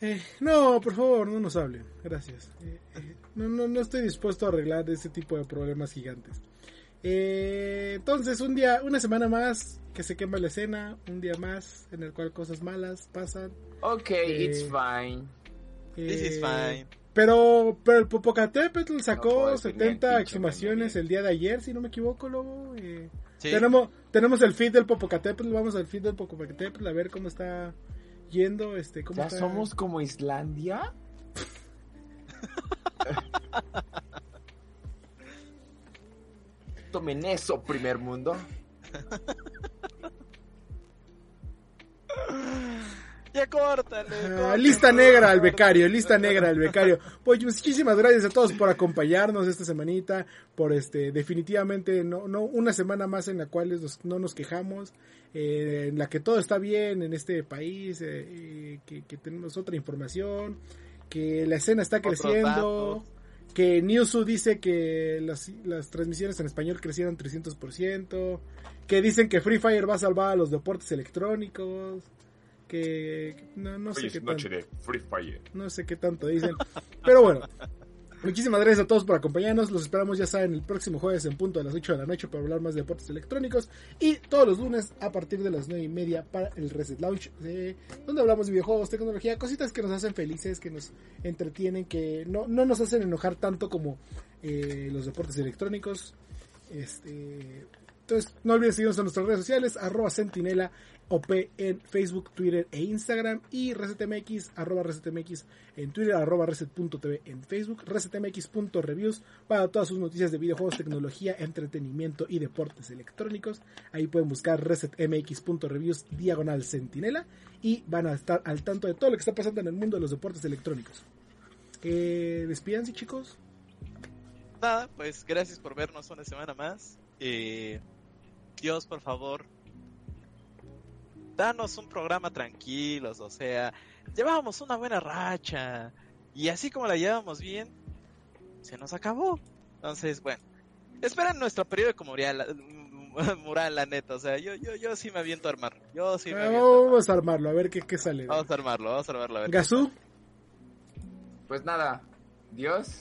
Eh, no, por favor, no nos hablen. Gracias. Eh, eh, no, no, no estoy dispuesto a arreglar este tipo de problemas gigantes. entonces, un día, una semana más que se quema la escena, un día más en el cual cosas malas pasan. Ok, it's fine. This is fine. Pero, pero el Popocatépetl sacó 70 exhumaciones el día de ayer, si no me equivoco, luego. tenemos, tenemos el feed del Popocatépetl, vamos al feed del Popocatépetl a ver cómo está yendo, este, ¿cómo ¿Ya somos como Islandia? [LAUGHS] Tomen eso, primer mundo. Ya córtale. Ah, córtale, lista negra al becario, lista negra al becario. Pues muchísimas gracias a todos por acompañarnos esta semanita, por este, definitivamente no, no una semana más en la cual nos- no nos quejamos, eh, en la que todo está bien en este país, eh, eh, que, que tenemos otra información, que la escena está creciendo, que Newsu dice que las, las transmisiones en español crecieron 300%, que dicen que Free Fire va a salvar a los deportes electrónicos, que no, no sé Hoy qué es tanto. de Free Fire. No sé qué tanto dicen. Pero bueno. Muchísimas gracias a todos por acompañarnos. Los esperamos, ya saben, el próximo jueves en punto a las 8 de la noche para hablar más de deportes electrónicos. Y todos los lunes a partir de las 9 y media para el Reset Launch, donde hablamos de videojuegos, tecnología, cositas que nos hacen felices, que nos entretienen, que no, no nos hacen enojar tanto como eh, los deportes electrónicos. Este, entonces, no olviden seguirnos en nuestras redes sociales, arroba sentinela OP en Facebook, Twitter e Instagram y ResetMX, arroba ResetMX en Twitter, arroba Reset.tv en Facebook, ResetMX.reviews para todas sus noticias de videojuegos, tecnología, entretenimiento y deportes electrónicos. Ahí pueden buscar ResetMX.reviews diagonal sentinela y van a estar al tanto de todo lo que está pasando en el mundo de los deportes electrónicos. Eh, chicos. Nada, pues gracias por vernos una semana más. Eh, Dios, por favor, danos un programa tranquilos, o sea, llevábamos una buena racha y así como la llevamos bien, se nos acabó. Entonces, bueno, esperan nuestro periódico mural, [LAUGHS] mural la neta, o sea, yo, yo, yo sí me aviento a armarlo. Yo sí me aviento a armarlo. vamos a armarlo, a ver qué, qué sale. Vamos a armarlo, vamos a armarlo. A ver. Gazú, Pues nada, Dios,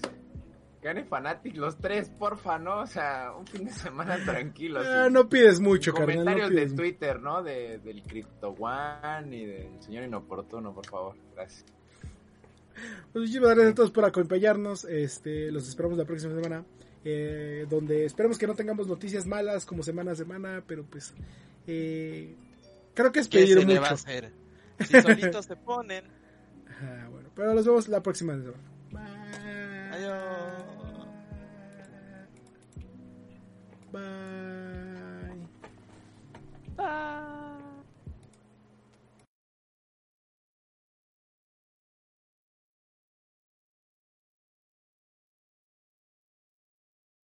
gane Fanatic los tres, porfa, ¿no? O sea, un fin de semana [LAUGHS] tranquilo. ah, no pides mucho, carnal. No comentarios de pides. Twitter, ¿no? De, del Crypto One y del señor inoportuno, por favor. Gracias. Pues muchísimas gracias a todos por acompañarnos. Este, los esperamos la próxima semana. eh, donde esperemos que no tengamos noticias malas como semana a semana, pero pues eh, creo que es ¿Qué pedir se le va a mucho. hacer? Si solitos se ponen. Ajá, [LAUGHS] bueno, pero los vemos la próxima semana. Bye. Adiós. Bye. Bye.